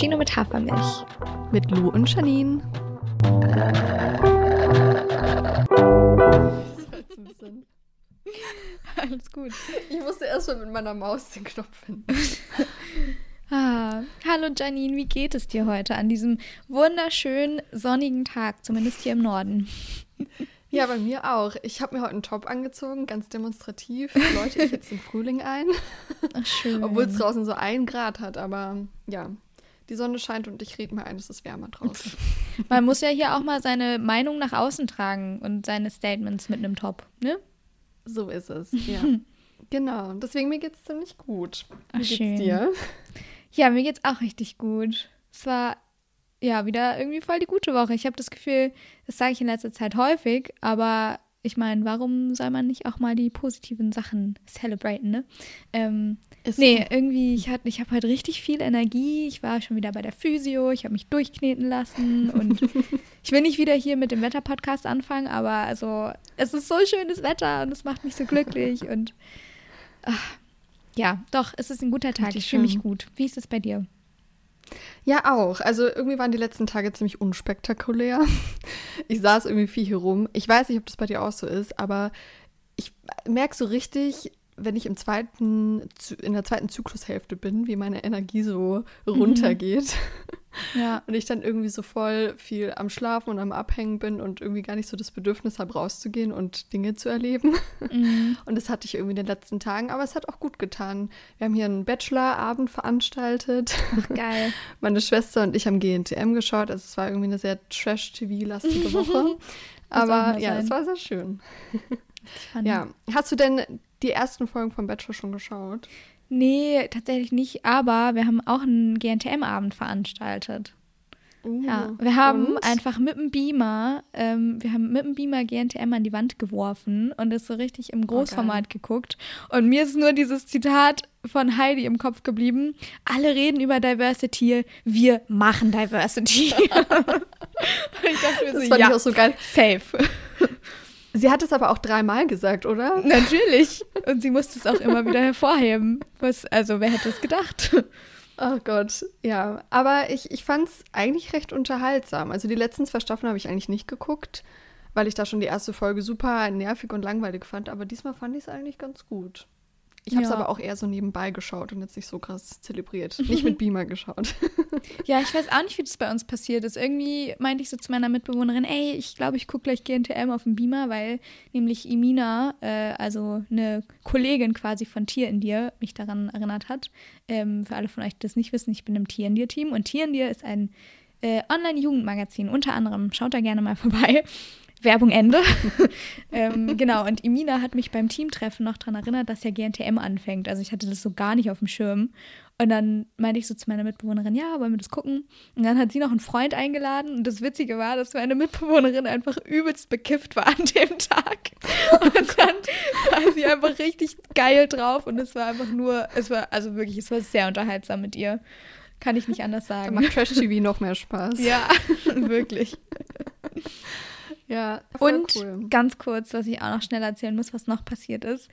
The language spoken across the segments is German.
Cappuccino mit Hafermilch. Mit Lou und Janine. Alles gut. Ich musste erstmal mit meiner Maus den Knopf finden. ah, hallo Janine, wie geht es dir heute an diesem wunderschönen sonnigen Tag, zumindest hier im Norden? Ja, bei mir auch. Ich habe mir heute einen Top angezogen, ganz demonstrativ. Läute ich jetzt den Frühling ein. Ach, schön. Obwohl es draußen so ein Grad hat, aber ja, die Sonne scheint und ich rede mir ein, es ist wärmer draußen. Man muss ja hier auch mal seine Meinung nach außen tragen und seine Statements mit einem Top, ne? So ist es, ja. genau, deswegen mir geht es ziemlich gut. Wie Ach, geht's schön. dir? Ja, mir geht's auch richtig gut. Es war ja wieder irgendwie voll die gute Woche. Ich habe das Gefühl, das sage ich in letzter Zeit häufig, aber ich meine, warum soll man nicht auch mal die positiven Sachen celebraten, ne? Ähm, Ist nee, irgendwie, ich, hat- ich habe heute richtig viel Energie. Ich war schon wieder bei der Physio, ich habe mich durchkneten lassen und ich will nicht wieder hier mit dem Wetter-Podcast anfangen, aber also, es ist so schönes Wetter und es macht mich so glücklich und ach, ja, doch, es ist ein guter Tag. Ich fühle mich gut. Wie ist es bei dir? Ja, auch. Also irgendwie waren die letzten Tage ziemlich unspektakulär. Ich saß irgendwie viel hier rum. Ich weiß nicht, ob das bei dir auch so ist, aber ich merke so richtig, wenn ich im zweiten, in der zweiten Zyklushälfte bin, wie meine Energie so runtergeht. Ja. Und ich dann irgendwie so voll viel am Schlafen und am Abhängen bin und irgendwie gar nicht so das Bedürfnis habe, rauszugehen und Dinge zu erleben. Mhm. Und das hatte ich irgendwie in den letzten Tagen, aber es hat auch gut getan. Wir haben hier einen Bachelorabend veranstaltet. Geil. Meine Schwester und ich haben GNTM geschaut. Also es war irgendwie eine sehr Trash-TV-lastige Woche. Aber ja, es war sehr schön. Ja. Hast du denn die ersten Folgen vom Bachelor schon geschaut? Nee, tatsächlich nicht, aber wir haben auch einen GNTM-Abend veranstaltet. Uh, Ja, wir haben und? einfach mit dem Beamer, ähm, wir haben mit dem Beamer GNTM an die Wand geworfen und es so richtig im Großformat geguckt. Und mir ist nur dieses Zitat von Heidi im Kopf geblieben. Alle reden über Diversity, wir machen Diversity. und ich dachte mir Das so, fand ja, ich auch so geil. safe. Sie hat es aber auch dreimal gesagt, oder? Natürlich. Und sie musste es auch immer wieder hervorheben. Was, also, wer hätte es gedacht? Oh Gott, ja. Aber ich, ich fand es eigentlich recht unterhaltsam. Also die letzten zwei Staffeln habe ich eigentlich nicht geguckt, weil ich da schon die erste Folge super nervig und langweilig fand. Aber diesmal fand ich es eigentlich ganz gut. Ich habe es Ja. aber auch eher so nebenbei geschaut und jetzt nicht so krass zelebriert. Nicht mit Beamer geschaut. Ja, ich weiß auch nicht, wie das bei uns passiert ist. Irgendwie meinte ich so zu meiner Mitbewohnerin, ey, ich glaube, ich gucke gleich GNTM auf dem Beamer, weil nämlich Imina, äh, also eine Kollegin quasi von Tier in dir, mich daran erinnert hat. Ähm, für alle von euch, die das nicht wissen, ich bin im Tier in dir Team und Tier in dir ist ein äh, Online-Jugendmagazin, unter anderem. Schaut da gerne mal vorbei. Werbung Ende. ähm, genau, und Imina hat mich beim Teamtreffen noch daran erinnert, dass ja GNTM anfängt. Also ich hatte das so gar nicht auf dem Schirm. Und dann meinte ich so zu meiner Mitbewohnerin, ja, wollen wir das gucken? Und dann hat sie noch einen Freund eingeladen. Und das Witzige war, dass meine Mitbewohnerin einfach übelst bekifft war an dem Tag. Und dann war sie einfach richtig geil drauf. Und es war einfach nur, es war, also wirklich, es war sehr unterhaltsam mit ihr. Kann ich nicht anders Da sagen. macht Trash-TV noch mehr Spaß. Ja, wirklich. Ja Und cool. ganz kurz, was ich auch noch schnell erzählen muss, was noch passiert ist.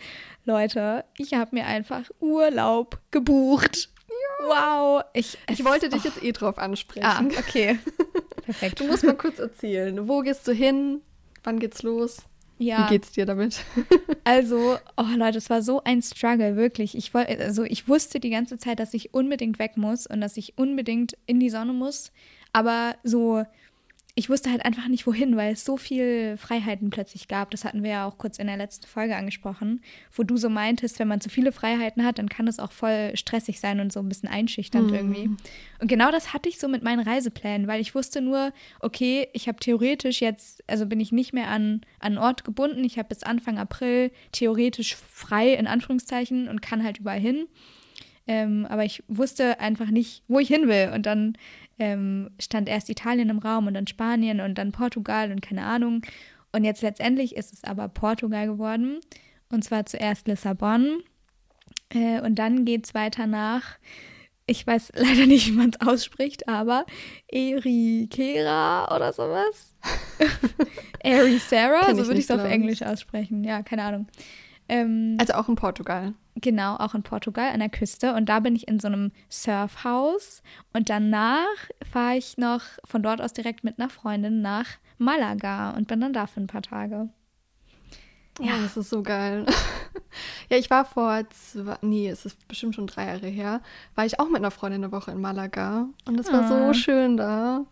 Leute, ich habe mir einfach Urlaub gebucht. Wow. Ich, Ich wollte dich jetzt eh drauf ansprechen. Ah, okay. Perfekt. Du musst mal kurz erzählen. Wo gehst du hin? Wann geht's los? ja, Wie geht's dir damit? also, oh Leute, es war so ein Struggle, wirklich. Ich woll, also ich wusste die ganze Zeit, dass ich unbedingt weg muss und dass ich unbedingt in die Sonne muss. Aber so, ich wusste halt einfach nicht wohin, weil es so viel Freiheiten plötzlich gab. Das hatten wir ja auch kurz in der letzten Folge angesprochen, wo du so meintest, wenn man zu viele Freiheiten hat, dann kann es auch voll stressig sein und so ein bisschen einschüchternd irgendwie. Und genau das hatte ich so mit meinen Reiseplänen, weil ich wusste nur, okay, ich habe theoretisch jetzt, also bin ich nicht mehr an, an einen Ort gebunden. Ich habe bis Anfang April theoretisch frei, in Anführungszeichen, und kann halt überall hin. Ähm, aber ich wusste einfach nicht, wo ich hin will. Und dann ähm, stand erst Italien im Raum und dann Spanien und dann Portugal und keine Ahnung. Und jetzt letztendlich ist es aber Portugal geworden. Und zwar zuerst Lissabon. Äh, und dann geht es weiter nach, ich weiß leider nicht, wie man es ausspricht, aber Erikera oder sowas. Eri Sarah, so würde ich es auf. Englisch aussprechen. Ja, keine Ahnung. Ähm, Also auch in Portugal. Genau, auch in Portugal an der Küste. Und da bin ich in so einem Surfhaus. Und danach fahre ich noch von dort aus direkt mit einer Freundin nach Malaga und bin dann da für ein paar Tage. Ja, oh, das ist so geil. ja, ich war vor zwei, nee, es ist bestimmt schon drei Jahre her, war ich auch mit einer Freundin eine Woche in Malaga. Und es war ah. so schön da.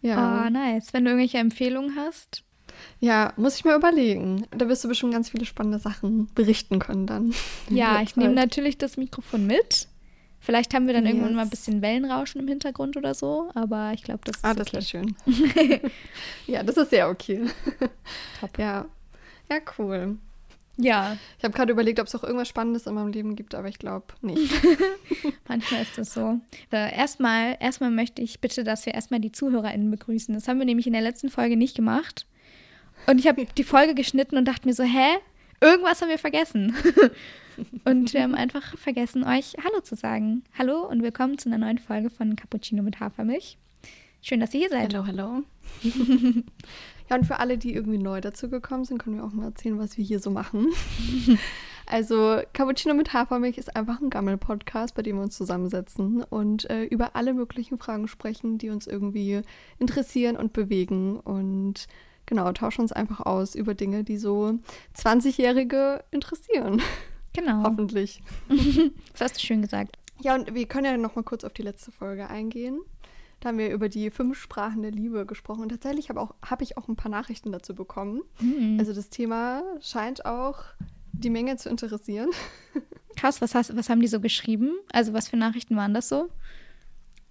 Ja. Oh, nice. Wenn du irgendwelche Empfehlungen hast. Ja, muss ich mir überlegen. Da wirst du bestimmt ganz viele spannende Sachen berichten können dann. Ja, ich nehme natürlich das Mikrofon mit. Vielleicht haben wir dann yes. irgendwann mal ein bisschen Wellenrauschen im Hintergrund oder so, aber ich glaube, das ist Ah, das okay. wäre schön. ja, das ist sehr okay. Top. Ja. Ja, cool. Ja. Ich habe gerade überlegt, ob es auch irgendwas Spannendes in meinem Leben gibt, aber ich glaube nicht. Manchmal ist das so. Erstmal, erstmal möchte ich bitte, dass wir erstmal die ZuhörerInnen begrüßen. Das haben wir nämlich in der letzten Folge nicht gemacht. Und ich habe die Folge geschnitten und dachte mir so, hä? Irgendwas haben wir vergessen. und wir haben einfach vergessen, euch Hallo zu sagen. Hallo und willkommen zu einer neuen Folge von Cappuccino mit Hafermilch. Schön, dass ihr hier seid. Hallo, hallo. Ja, und für alle, die irgendwie neu dazu gekommen sind, können wir auch mal erzählen, was wir hier so machen. also, Cappuccino mit Hafermilch ist einfach ein Gammel-Podcast, bei dem wir uns zusammensetzen und äh, über alle möglichen Fragen sprechen, die uns irgendwie interessieren und bewegen. Und genau, tauschen uns einfach aus über Dinge, die so 20-Jährige interessieren. Genau. Hoffentlich. das hast du schön gesagt. Ja, und wir können ja noch mal kurz auf die letzte Folge eingehen. Da haben wir über die fünf Sprachen der Liebe gesprochen. Und tatsächlich habe hab ich auch ein paar Nachrichten dazu bekommen. Mhm. Also das Thema scheint auch die Menge zu interessieren. Krass, was, hast, was haben die so geschrieben? Also was für Nachrichten waren das so?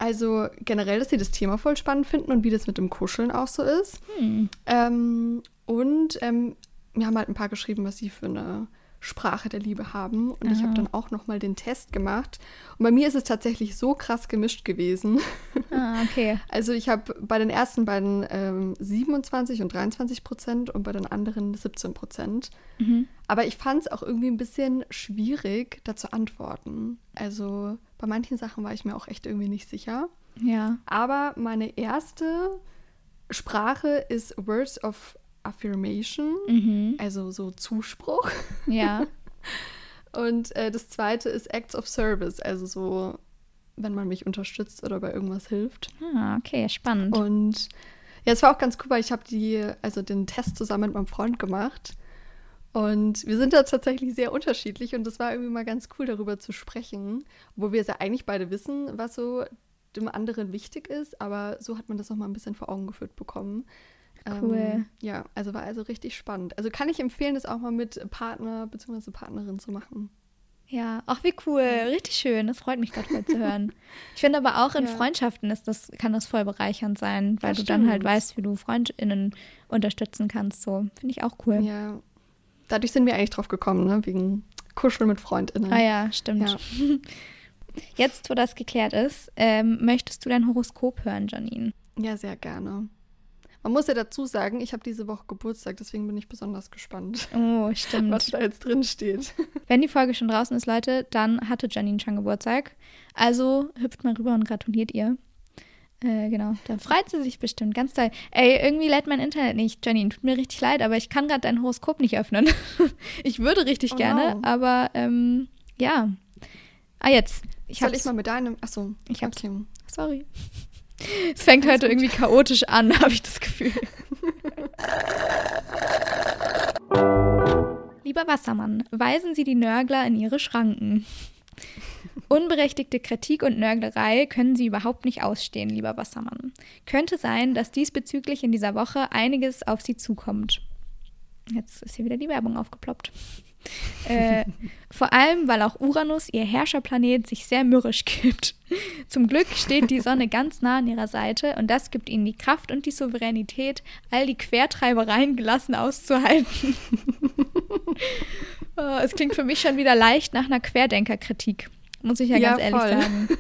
Also generell, dass sie das Thema voll spannend finden und wie das mit dem Kuscheln auch so ist. Hm. Ähm, und ähm, wir haben halt ein paar geschrieben, was sie für eine Sprache der Liebe haben. Und Aha. ich habe dann auch noch mal den Test gemacht. Und bei mir ist es tatsächlich so krass gemischt gewesen. Ah, okay. Also ich habe bei den ersten beiden ähm, 27 und 23 Prozent und bei den anderen 17 Prozent. Mhm. Aber ich fand es auch irgendwie ein bisschen schwierig, da zu antworten. Also bei manchen Sachen war ich mir auch echt irgendwie nicht sicher. Ja. Aber meine erste Sprache ist Words of Affirmation, mhm. also so Zuspruch. Ja. Und äh, das zweite ist Acts of Service, also so, wenn man mich unterstützt oder bei irgendwas hilft. Ah, okay, spannend. Und ja, es war auch ganz cool, weil ich habe die, also den Test zusammen mit meinem Freund gemacht. Und wir sind da tatsächlich sehr unterschiedlich und es war irgendwie mal ganz cool, darüber zu sprechen, wo wir ja eigentlich beide wissen, was so dem anderen wichtig ist, aber so hat man das noch mal ein bisschen vor Augen geführt bekommen. Cool. Ähm, ja, also war also richtig spannend. Also kann ich empfehlen, das auch mal mit Partner bzw. Partnerin zu machen. Ja, auch wie cool, richtig schön. Das freut mich gerade voll zu hören. Ich finde aber auch in ja. Freundschaften ist das, kann das voll bereichernd sein, weil das du stimmt. dann halt weißt, wie du FreundInnen unterstützen kannst. So, finde ich auch cool. Ja. Dadurch sind wir eigentlich drauf gekommen, ne? Wegen Kuscheln mit FreundInnen. Ah ja, stimmt. Ja. Jetzt, wo das geklärt ist, ähm, möchtest du dein Horoskop hören, Janine? Ja, sehr gerne. Man muss ja dazu sagen, ich habe diese Woche Geburtstag, deswegen bin ich besonders gespannt. Oh, stimmt. Was da jetzt drin steht. Wenn die Folge schon draußen ist, Leute, dann hatte Janine schon Geburtstag. Also hüpft mal rüber und gratuliert ihr. Äh, genau, da freut sie sich bestimmt. Ganz toll. Ey, irgendwie lädt mein Internet nicht. Janine, tut mir richtig leid, aber ich kann gerade dein Horoskop nicht öffnen. ich würde richtig oh, gerne, no. aber ähm, ja. Ah, jetzt. Ich Soll ich mal mit deinem. Achso. Ich hab's. Okay. Sorry. Es fängt heute irgendwie chaotisch an, habe ich das Gefühl. Lieber Wassermann, weisen Sie die Nörgler in Ihre Schranken. Unberechtigte Kritik und Nörglerei können Sie überhaupt nicht ausstehen, lieber Wassermann. Könnte sein, dass diesbezüglich in dieser Woche einiges auf Sie zukommt. Jetzt ist hier wieder die Werbung aufgeploppt. Äh, vor allem, weil auch Uranus, ihr Herrscherplanet, sich sehr mürrisch gibt. Zum Glück steht die Sonne ganz nah an ihrer Seite und das gibt ihnen die Kraft und die Souveränität, all die Quertreibereien gelassen auszuhalten. oh, es klingt für mich schon wieder leicht nach einer Querdenkerkritik, muss ich ja, ja ganz ehrlich sagen.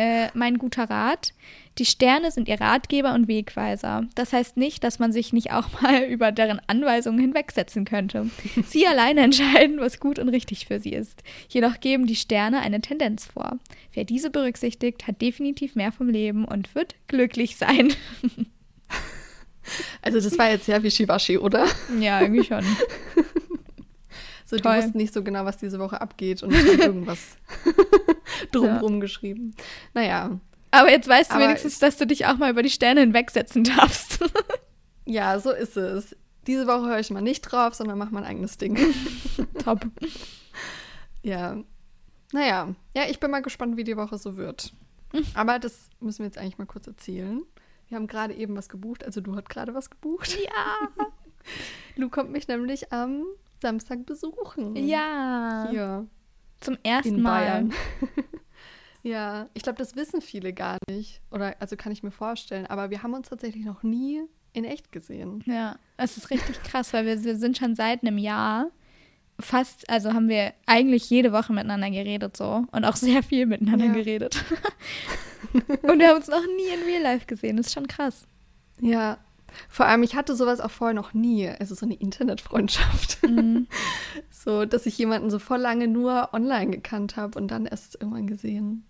Äh, mein guter Rat, die Sterne sind ihr Ratgeber und Wegweiser. Das heißt nicht, dass man sich nicht auch mal über deren Anweisungen hinwegsetzen könnte. Sie alleine entscheiden, was gut und richtig für sie ist. Jedoch geben die Sterne eine Tendenz vor. Wer diese berücksichtigt, hat definitiv mehr vom Leben und wird glücklich sein. Also das war jetzt sehr wischiwaschi, oder? Ja, irgendwie schon. So, die Toll. wussten nicht so genau, was diese Woche abgeht und haben irgendwas drumrum geschrieben. Naja, Aber jetzt weißt du Aber wenigstens, dass du dich auch mal über die Sterne hinwegsetzen darfst. ja, so ist es. Diese Woche höre ich mal nicht drauf, sondern mache mein eigenes Ding. Top. ja. Naja, ja, ich bin mal gespannt, wie die Woche so wird. Aber das müssen wir jetzt eigentlich mal kurz erzählen. Wir haben gerade eben was gebucht, also du hast gerade was gebucht. Ja. Lu kommt mich nämlich am Samstag besuchen. Ja. Hier Zum ersten in Mal. Bayern. ja, ich glaube, das wissen viele gar nicht. Oder also kann ich mir vorstellen. Aber wir haben uns tatsächlich noch nie in echt gesehen. Ja, es ist richtig krass, weil wir, wir sind schon seit einem Jahr fast, also haben wir eigentlich jede Woche miteinander geredet so und auch sehr viel miteinander Ja. geredet. und wir haben uns noch nie in Real Life gesehen. Das ist schon krass. Ja. Vor allem, ich hatte sowas auch vorher noch nie. Also so eine Internetfreundschaft. Mhm. So, dass ich jemanden so voll lange nur online gekannt habe und dann erst irgendwann gesehen.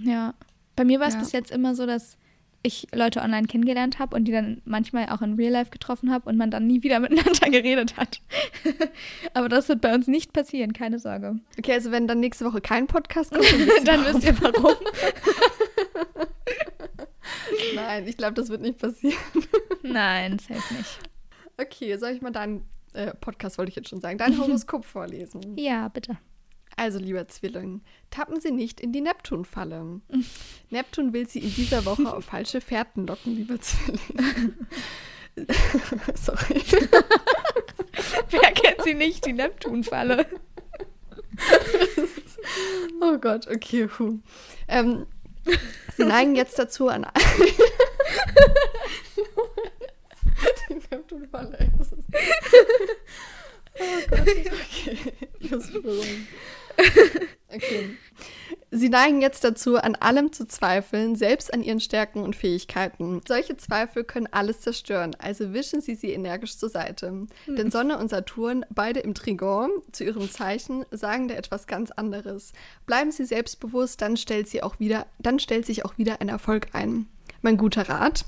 Ja. Bei mir war es Ja. bis jetzt immer so, dass ich Leute online kennengelernt habe und die dann manchmal auch in Real Life getroffen habe und man dann nie wieder miteinander geredet hat. Aber das wird bei uns nicht passieren, keine Sorge. Okay, also wenn dann nächste Woche kein Podcast kommt, dann wisst ihr dann wisst ihr warum. Nein, ich glaube, das wird nicht passieren. Nein, safe nicht. Okay, soll ich mal deinen äh, Podcast, wollte ich jetzt schon sagen, dein Horoskop vorlesen? Ja, bitte. Also, lieber Zwilling, tappen Sie nicht in die Neptun-Falle. Neptun will Sie in dieser Woche auf falsche Fährten locken, lieber Zwilling. Sorry. Wer kennt sie nicht, die Neptunfalle? Oh Gott, okay. Ähm, Sie neigen jetzt dazu an. Ey, das ist- Oh Gott, okay. Ich muss mich beruhigen. Okay. Sie neigen jetzt dazu, an allem zu zweifeln, selbst an ihren Stärken und Fähigkeiten. Solche Zweifel können alles zerstören, also wischen Sie sie energisch zur Seite. Denn Sonne und Saturn, beide im Trigon, zu ihrem Zeichen, sagen da etwas ganz anderes. Bleiben Sie selbstbewusst, dann stellt, sie auch wieder, dann stellt sich auch wieder ein Erfolg ein. Mein guter Rat.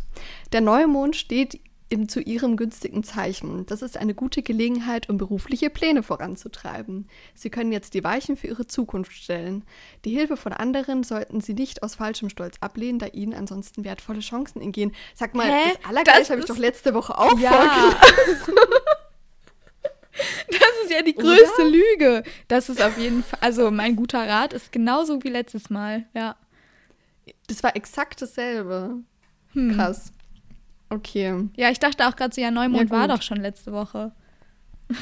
Der Neumond steht im, zu ihrem günstigen Zeichen. Das ist eine gute Gelegenheit, um berufliche Pläne voranzutreiben. Sie können jetzt die Weichen für ihre Zukunft stellen. Die Hilfe von anderen sollten Sie nicht aus falschem Stolz ablehnen, da Ihnen ansonsten wertvolle Chancen entgehen. Sag mal, Hä? das Allergeilste habe ich doch letzte Woche auch Ja. vorgelesen. Das ist ja die größte Lüge. Das ist auf jeden Fall, also mein guter Rat ist genauso wie letztes Mal. Ja. Das war exakt dasselbe. Hm. Krass. Okay. Ja, ich dachte auch gerade so, ja, Neumond Ja, war doch schon letzte Woche.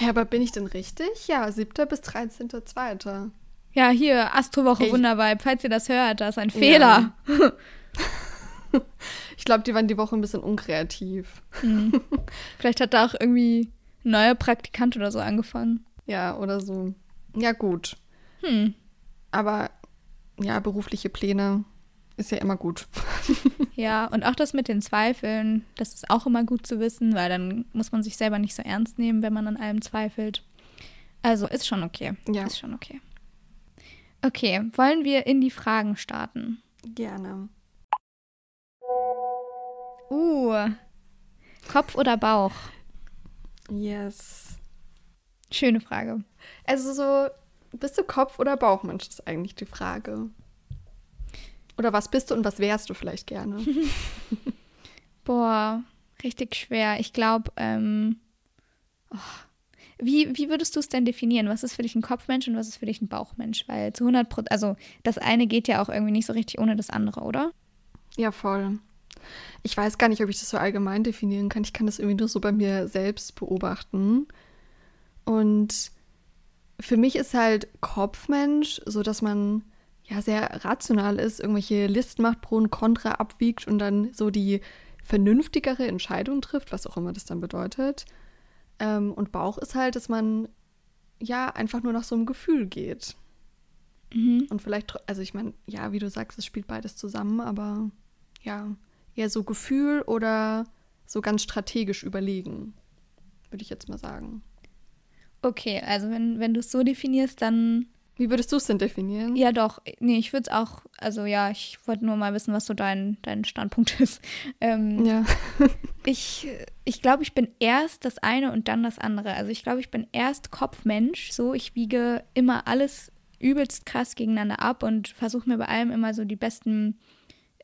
Ja, aber bin ich denn richtig? Ja, 7. bis 13.2. Ja, hier, Astrowoche Wundervibe. Falls ihr das hört, da ist ein Fehler. Ich glaube, die waren die Woche ein bisschen unkreativ. Hm. Vielleicht hat da auch irgendwie ein neuer Praktikant oder so angefangen. Ja, oder so. Ja, gut. Hm. Aber ja, berufliche Pläne ist ja immer gut. Ja, und auch das mit den Zweifeln, das ist auch immer gut zu wissen, weil dann muss man sich selber nicht so ernst nehmen, wenn man an allem zweifelt. Also ist schon okay. Ja. Ist schon okay. Okay, wollen wir in die Fragen starten? Gerne. Uh, Kopf oder Bauch? Yes. Schöne Frage. Also so, bist du Kopf- oder Bauchmensch, ist eigentlich die Frage. Oder was bist du und was wärst du vielleicht gerne? Boah, richtig schwer. Ich glaube, ähm, oh. wie, wie würdest du es denn definieren? Was ist für dich ein Kopfmensch und was ist für dich ein Bauchmensch? Weil zu 100 Prozent, also das eine geht ja auch irgendwie nicht so richtig ohne das andere, oder? ja, voll. Ich weiß gar nicht, ob ich das so allgemein definieren kann. Ich kann das irgendwie nur so bei mir selbst beobachten. Und für mich ist halt Kopfmensch, so dass man ja sehr rational ist, irgendwelche Listen macht, Pro und Contra abwiegt und dann so die vernünftigere Entscheidung trifft, was auch immer das dann bedeutet. Ähm, und Bauch ist halt, dass man ja einfach nur nach so einem Gefühl geht. Mhm. Und vielleicht, also ich meine, ja, wie du sagst, es spielt beides zusammen, aber ja, eher so Gefühl oder so ganz strategisch überlegen, würde ich jetzt mal sagen. Okay, also wenn, wenn du es so definierst, dann Wie würdest du es denn definieren? ja doch. Nee, ich würde es auch, also ja, ich wollte nur mal wissen, was so dein, dein Standpunkt ist. Ähm, Ja. Ich, ich glaube, ich bin erst das eine und dann das andere. Also ich glaube, ich bin erst Kopfmensch. So, ich wiege immer alles übelst krass gegeneinander ab und versuche mir bei allem immer so die besten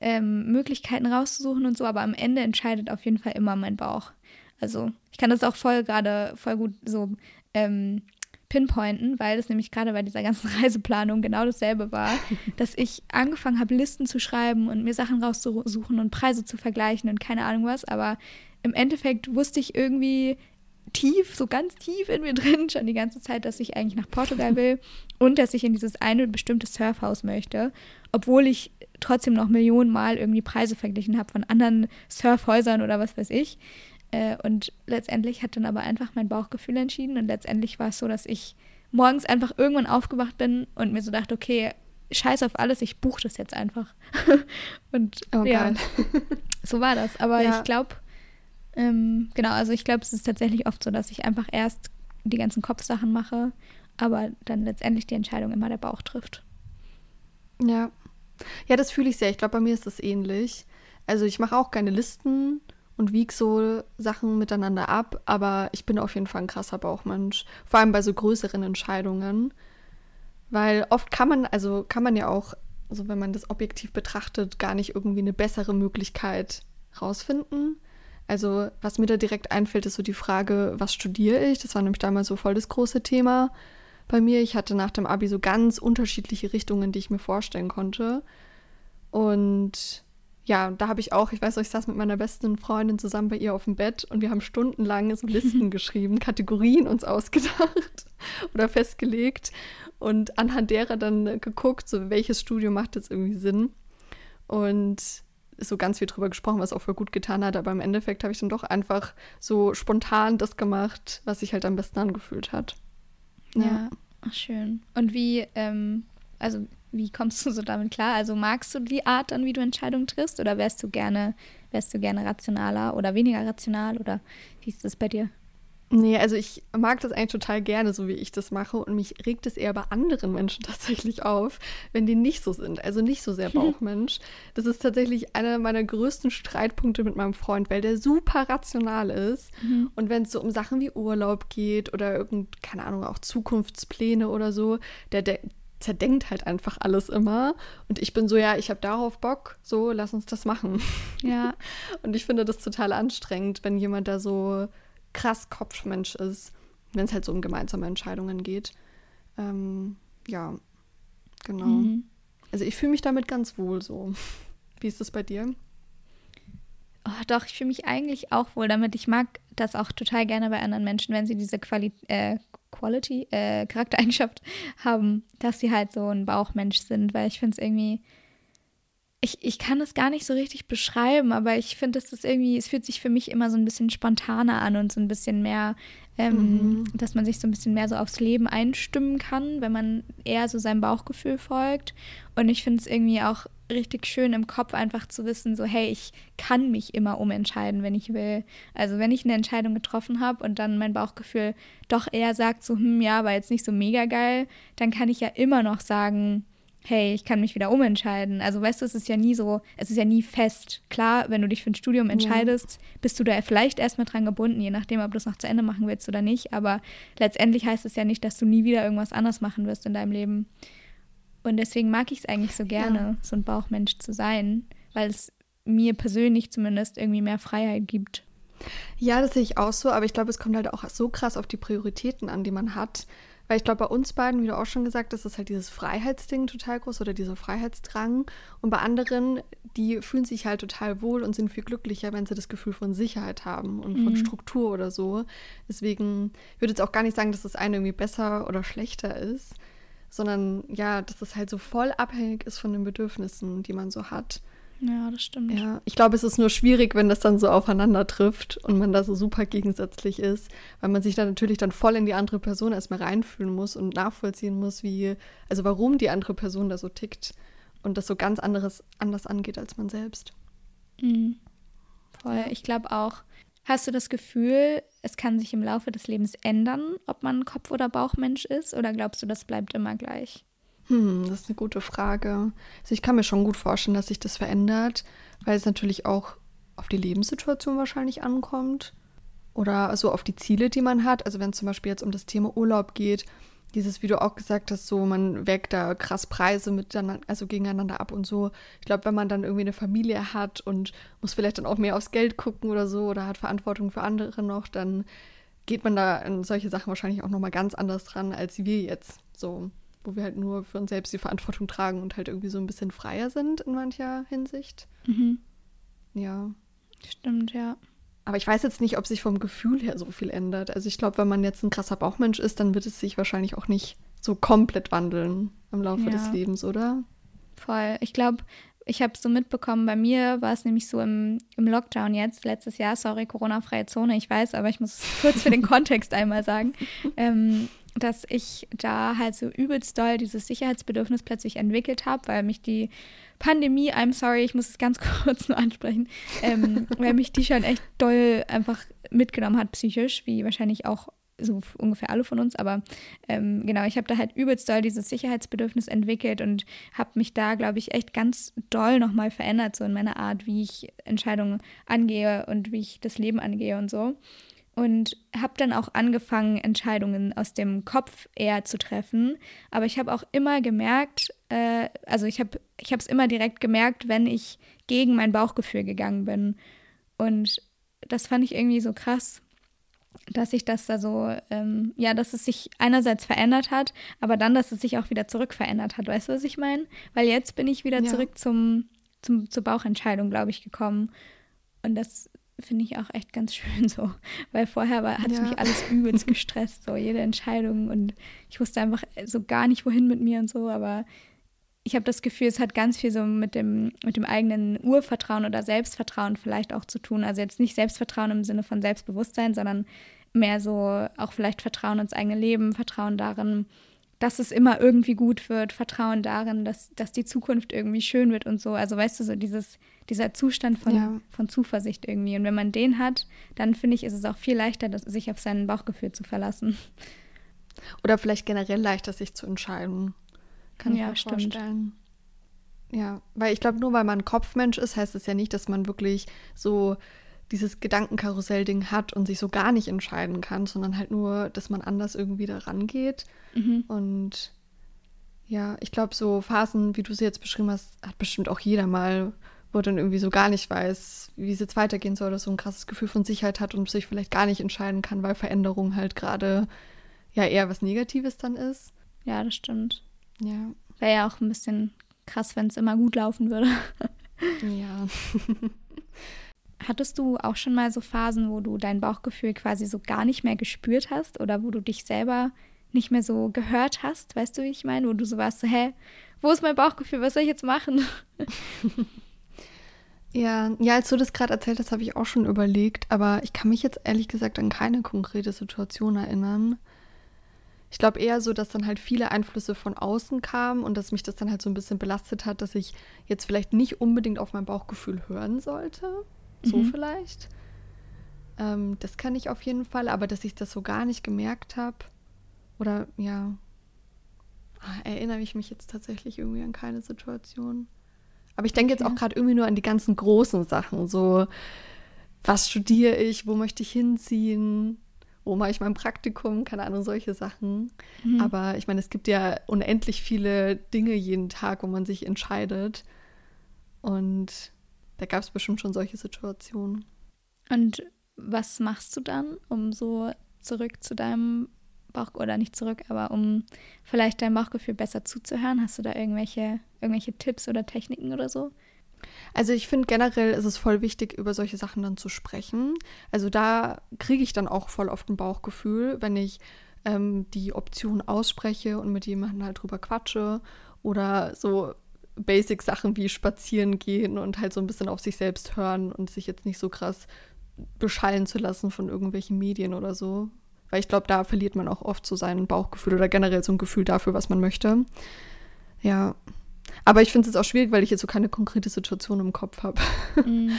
ähm, Möglichkeiten rauszusuchen und so. Aber am Ende entscheidet auf jeden Fall immer mein Bauch. Also ich kann das auch voll gerade voll gut so ähm, pinpointen, weil es nämlich gerade bei dieser ganzen Reiseplanung genau dasselbe war, dass ich angefangen habe, Listen zu schreiben und mir Sachen rauszusuchen und Preise zu vergleichen und keine Ahnung was, aber im Endeffekt wusste ich irgendwie tief, so ganz tief in mir drin schon die ganze Zeit, dass ich eigentlich nach Portugal will und dass ich in dieses eine bestimmte Surfhaus möchte, obwohl ich trotzdem noch Millionen Mal irgendwie Preise verglichen habe von anderen Surfhäusern oder was weiß ich. Äh, und letztendlich hat dann aber einfach mein Bauchgefühl entschieden. Und letztendlich war es so, dass ich morgens einfach irgendwann aufgewacht bin und mir so dachte, okay, scheiß auf alles, ich buche das jetzt einfach. und oh, ja, so war das. Aber ja. ich glaube, ähm, genau, also ich glaube, es ist tatsächlich oft so, dass ich einfach erst die ganzen Kopfsachen mache, aber dann letztendlich die Entscheidung immer der Bauch trifft. Ja. Ja, das fühle ich sehr. Ich glaube, bei mir ist das ähnlich. Also ich mache auch keine Listen und wiege so Sachen miteinander ab, aber ich bin auf jeden Fall ein krasser Bauchmensch. Vor allem bei so größeren Entscheidungen. Weil oft kann man, also kann man ja auch, also wenn man das objektiv betrachtet, gar nicht irgendwie eine bessere Möglichkeit rausfinden. Also, was mir da direkt einfällt, ist so die Frage, was studiere ich? Das war nämlich damals so voll das große Thema bei mir. Ich hatte nach dem Abi so ganz unterschiedliche Richtungen, die ich mir vorstellen konnte. Und ja, da habe ich auch, ich weiß noch, ich saß mit meiner besten Freundin zusammen bei ihr auf dem Bett und wir haben stundenlang so Listen geschrieben, Kategorien uns ausgedacht oder festgelegt und anhand derer dann geguckt, so welches Studio macht jetzt irgendwie Sinn. Und so ganz viel drüber gesprochen, was auch voll gut getan hat, aber im Endeffekt habe ich dann doch einfach so spontan das gemacht, was sich halt am besten angefühlt hat. Ja, ja. Ach, schön. Und wie, ähm, also wie kommst du so damit klar? Also magst du die Art dann, wie du Entscheidungen triffst, oder wärst du gerne, wärst du gerne rationaler oder weniger rational oder wie ist das bei dir? Nee, also ich mag das eigentlich total gerne, so wie ich das mache. Und mich regt es eher bei anderen Menschen tatsächlich auf, wenn die nicht so sind. Also nicht so sehr Bauchmensch. Das ist tatsächlich einer meiner größten Streitpunkte mit meinem Freund, weil der super rational ist. Mhm. Und wenn es so um Sachen wie Urlaub geht oder irgend, keine Ahnung, auch Zukunftspläne oder so, der, der zerdenkt halt einfach alles immer. Und ich bin so, ja, ich habe darauf Bock, so, lass uns das machen. Ja. Und ich finde das total anstrengend, wenn jemand da so krass Kopfmensch ist, wenn es halt so um gemeinsame Entscheidungen geht. Ähm, ja, genau. Mhm. Also ich fühle mich damit ganz wohl so. Wie ist das bei dir? Oh, doch, ich fühle mich eigentlich auch wohl damit. Ich mag das auch total gerne bei anderen Menschen, wenn sie diese Quali äh, Quality, äh, Charaktereigenschaft haben, dass sie halt so ein Bauchmensch sind, weil ich finde es irgendwie ich, ich kann es gar nicht so richtig beschreiben, aber ich finde, es ist irgendwie, es fühlt sich für mich immer so ein bisschen spontaner an und so ein bisschen mehr, ähm, mhm. dass man sich so ein bisschen mehr so aufs Leben einstimmen kann, wenn man eher so seinem Bauchgefühl folgt. Und ich finde es irgendwie auch richtig schön im Kopf einfach zu wissen, so hey, ich kann mich immer umentscheiden, wenn ich will. Also wenn ich eine Entscheidung getroffen habe und dann mein Bauchgefühl doch eher sagt, so, hm, ja, war jetzt nicht so mega geil, dann kann ich ja immer noch sagen, hey, ich kann mich wieder umentscheiden. Also weißt du, es ist ja nie so, es ist ja nie fest. Klar, wenn du dich für ein Studium entscheidest, ja. bist du da vielleicht erstmal dran gebunden, je nachdem, ob du es noch zu Ende machen willst oder nicht. Aber letztendlich heißt es ja nicht, dass du nie wieder irgendwas anderes machen wirst in deinem Leben. Und deswegen mag ich es eigentlich so gerne, ja. so ein Bauchmensch zu sein, weil es mir persönlich zumindest irgendwie mehr Freiheit gibt. Ja, das sehe ich auch so, aber ich glaube, es kommt halt auch so krass auf die Prioritäten an, die man hat. Weil ich glaube, bei uns beiden, wie du auch schon gesagt hast, ist halt dieses Freiheitsding total groß oder dieser Freiheitsdrang. Und bei anderen, die fühlen sich halt total wohl und sind viel glücklicher, wenn sie das Gefühl von Sicherheit haben und von mhm. Struktur oder so. Deswegen ich würde jetzt auch gar nicht sagen, dass das eine irgendwie besser oder schlechter ist, sondern ja, dass das halt so voll abhängig ist von den Bedürfnissen, die man so hat. Ja, das stimmt. Ja, ich glaube, es ist nur schwierig, wenn das dann so aufeinander trifft und man da so super gegensätzlich ist, weil man sich dann natürlich dann voll in die andere Person erstmal reinfühlen muss und nachvollziehen muss, wie, also warum die andere Person da so tickt und das so ganz anderes anders angeht als man selbst. Mhm. Voll. Ich glaube auch, hast du das Gefühl, es kann sich im Laufe des Lebens ändern, ob man Kopf- oder Bauchmensch ist, oder glaubst du, das bleibt immer gleich? Hm, das ist eine gute Frage. Also ich kann mir schon gut vorstellen, dass sich das verändert, weil es natürlich auch auf die Lebenssituation wahrscheinlich ankommt oder so auf die Ziele, die man hat. Also wenn es zum Beispiel jetzt um das Thema Urlaub geht, dieses, wie du auch gesagt hast, so man wägt da krass Preise miteinander, also gegeneinander ab und so. Ich glaube, wenn man dann irgendwie eine Familie hat und muss vielleicht dann auch mehr aufs Geld gucken oder so oder hat Verantwortung für andere noch, dann geht man da an solche Sachen wahrscheinlich auch nochmal ganz anders dran, als wir jetzt. So, wo wir halt nur für uns selbst die Verantwortung tragen und halt irgendwie so ein bisschen freier sind in mancher Hinsicht. Mhm. Ja. Stimmt, ja. Aber ich weiß jetzt nicht, ob sich vom Gefühl her so viel ändert. Also ich glaube, wenn man jetzt ein krasser Bauchmensch ist, dann wird es sich wahrscheinlich auch nicht so komplett wandeln im Laufe ja. des Lebens, oder? Voll. Ich glaube, ich habe es so mitbekommen, bei mir war es nämlich so im, im Lockdown jetzt, letztes Jahr, sorry, Corona-freie Zone, ich weiß, aber ich muss kurz für den Kontext einmal sagen, ähm, dass ich da halt so übelst doll dieses Sicherheitsbedürfnis plötzlich entwickelt habe, weil mich die Pandemie, I'm sorry, ich muss es ganz kurz nur ansprechen, ähm, weil mich die schon echt doll einfach mitgenommen hat psychisch, wie wahrscheinlich auch so ungefähr alle von uns, aber ähm, genau, ich habe da halt übelst doll dieses Sicherheitsbedürfnis entwickelt und habe mich da, glaube ich, echt ganz doll nochmal verändert, so in meiner Art, wie ich Entscheidungen angehe und wie ich das Leben angehe und so und habe dann auch angefangen, Entscheidungen aus dem Kopf eher zu treffen. Aber ich habe auch immer gemerkt, äh, also ich habe ich es immer direkt gemerkt, wenn ich gegen mein Bauchgefühl gegangen bin. Und das fand ich irgendwie so krass, dass sich das da so, ähm, ja, dass es sich einerseits verändert hat, aber dann, dass es sich auch wieder zurück verändert hat. Weißt du, was ich meine? Weil jetzt bin ich wieder ja. zurück zum, zum, zur Bauchentscheidung, glaube ich, gekommen. Und das finde ich auch echt ganz schön so, weil vorher hat es ja. mich alles übelst gestresst, so jede Entscheidung und ich wusste einfach so gar nicht, wohin mit mir und so, aber ich habe das Gefühl, es hat ganz viel so mit dem, mit dem eigenen Urvertrauen oder Selbstvertrauen vielleicht auch zu tun. Also jetzt nicht Selbstvertrauen im Sinne von Selbstbewusstsein, sondern mehr so auch vielleicht Vertrauen ins eigene Leben, Vertrauen darin, dass es immer irgendwie gut wird, Vertrauen darin, dass, dass die Zukunft irgendwie schön wird und so. Also weißt du, so dieses, dieser Zustand von, ja. von Zuversicht irgendwie. Und wenn man den hat, dann finde ich, ist es auch viel leichter, das, sich auf sein Bauchgefühl zu verlassen. Oder vielleicht generell leichter, sich zu entscheiden. Kann ja, ich mir stimmt. vorstellen. Ja, weil ich glaube, nur weil man Kopfmensch ist, heißt es ja nicht, dass man wirklich so dieses Gedankenkarussell-Ding hat und sich so gar nicht entscheiden kann, sondern halt nur, dass man anders irgendwie da rangeht. Mhm. Und ja, ich glaube, so Phasen, wie du sie jetzt beschrieben hast, hat bestimmt auch jeder mal, wo dann irgendwie so gar nicht weiß, wie es jetzt weitergehen soll, oder so ein krasses Gefühl von Sicherheit hat und sich vielleicht gar nicht entscheiden kann, weil Veränderung halt gerade ja eher was Negatives dann ist. Ja, das stimmt. Ja. Wäre ja auch ein bisschen krass, wenn es immer gut laufen würde. ja. Hattest du auch schon mal so Phasen, wo du dein Bauchgefühl quasi so gar nicht mehr gespürt hast oder wo du dich selber nicht mehr so gehört hast? Weißt du, wie ich meine? Wo du so warst, so, hä, wo ist mein Bauchgefühl? Was soll ich jetzt machen? Ja, ja, als du das gerade erzählt hast, habe ich auch schon überlegt, aber ich kann mich jetzt ehrlich gesagt an keine konkrete Situation erinnern. Ich glaube eher so, dass dann halt viele Einflüsse von außen kamen und dass mich das dann halt so ein bisschen belastet hat, dass ich jetzt vielleicht nicht unbedingt auf mein Bauchgefühl hören sollte. So mhm. vielleicht. Ähm, das kann ich auf jeden Fall, aber dass ich das so gar nicht gemerkt habe. Oder ja, ah, erinnere ich mich jetzt tatsächlich irgendwie an keine Situation. Aber ich denke jetzt auch gerade irgendwie nur an die ganzen großen Sachen. So, was studiere ich, wo möchte ich hinziehen, wo mache ich mein Praktikum, keine Ahnung, solche Sachen. Mhm. Aber ich meine, es gibt ja unendlich viele Dinge jeden Tag, wo man sich entscheidet. Und da gab es bestimmt schon solche Situationen. Und was machst du dann, um so zurück zu deinem Bauch oder nicht zurück, aber um vielleicht deinem Bauchgefühl besser zuzuhören? Hast du da irgendwelche, irgendwelche Tipps oder Techniken oder so? Also ich finde generell ist es voll wichtig, über solche Sachen dann zu sprechen. Also da kriege ich dann auch voll oft ein Bauchgefühl, wenn ich ähm, die Option ausspreche und mit jemandem halt drüber quatsche oder so Basic-Sachen wie spazieren gehen und halt so ein bisschen auf sich selbst hören und sich jetzt nicht so krass beschallen zu lassen von irgendwelchen Medien oder so. Weil ich glaube, da verliert man auch oft so sein Bauchgefühl oder generell so ein Gefühl dafür, was man möchte. Ja. Aber ich finde es jetzt auch schwierig, weil ich jetzt so keine konkrete Situation im Kopf habe. Mm.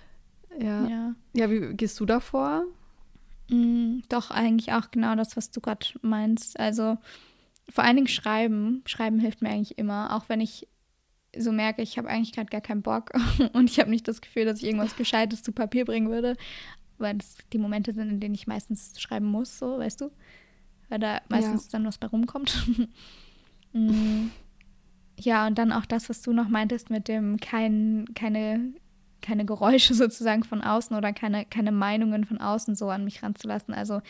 ja. ja. Ja, wie gehst du da vor? Mm, doch, eigentlich auch genau das, was du gerade meinst. Also vor allen Dingen schreiben. Schreiben hilft mir eigentlich immer, auch wenn ich so merke, ich habe eigentlich gerade gar keinen Bock und ich habe nicht das Gefühl, dass ich irgendwas Gescheites zu Papier bringen würde, weil das die Momente sind, in denen ich meistens schreiben muss, so, weißt du? Weil da meistens ja. dann was bei rumkommt. Mm. ja, und dann auch das, was du noch meintest mit dem kein, keine keine Geräusche sozusagen von außen oder keine, keine Meinungen von außen so an mich ranzulassen. Also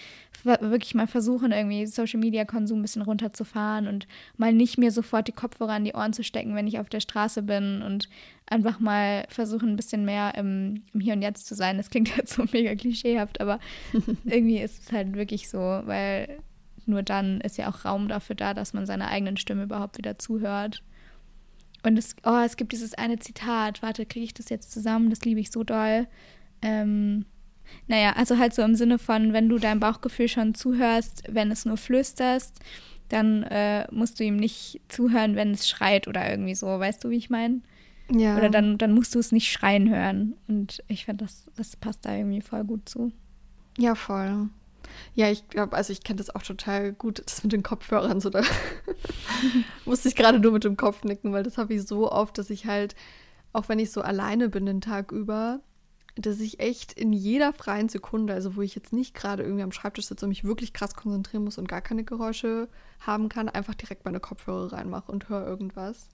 wirklich mal versuchen, irgendwie Social Media Konsum ein bisschen runterzufahren und mal nicht mir sofort die Kopfhörer an die Ohren zu stecken, wenn ich auf der Straße bin und einfach mal versuchen, ein bisschen mehr im, im Hier und Jetzt zu sein. Das klingt jetzt so mega klischeehaft, aber irgendwie ist es halt wirklich so, weil nur dann ist ja auch Raum dafür da, dass man seiner eigenen Stimme überhaupt wieder zuhört. Und es, oh, es gibt dieses eine Zitat, warte, kriege ich das jetzt zusammen? Das liebe ich so doll. Ähm, naja, also halt so im Sinne von, wenn du deinem Bauchgefühl schon zuhörst, wenn es nur flüsterst, dann äh, musst du ihm nicht zuhören, wenn es schreit oder irgendwie so. Weißt du, wie ich meine? Ja. Oder dann, dann musst du es nicht schreien hören. Und ich finde, das, das passt da irgendwie voll gut zu. Ja, voll. Ja, ich glaube, also ich kenne das auch total gut, das mit den Kopfhörern so da musste ich gerade nur mit dem Kopf nicken, weil das habe ich so oft, dass ich halt, auch wenn ich so alleine bin den Tag über, dass ich echt in jeder freien Sekunde, also wo ich jetzt nicht gerade irgendwie am Schreibtisch sitze und mich wirklich krass konzentrieren muss und gar keine Geräusche haben kann, einfach direkt meine Kopfhörer reinmache und höre irgendwas.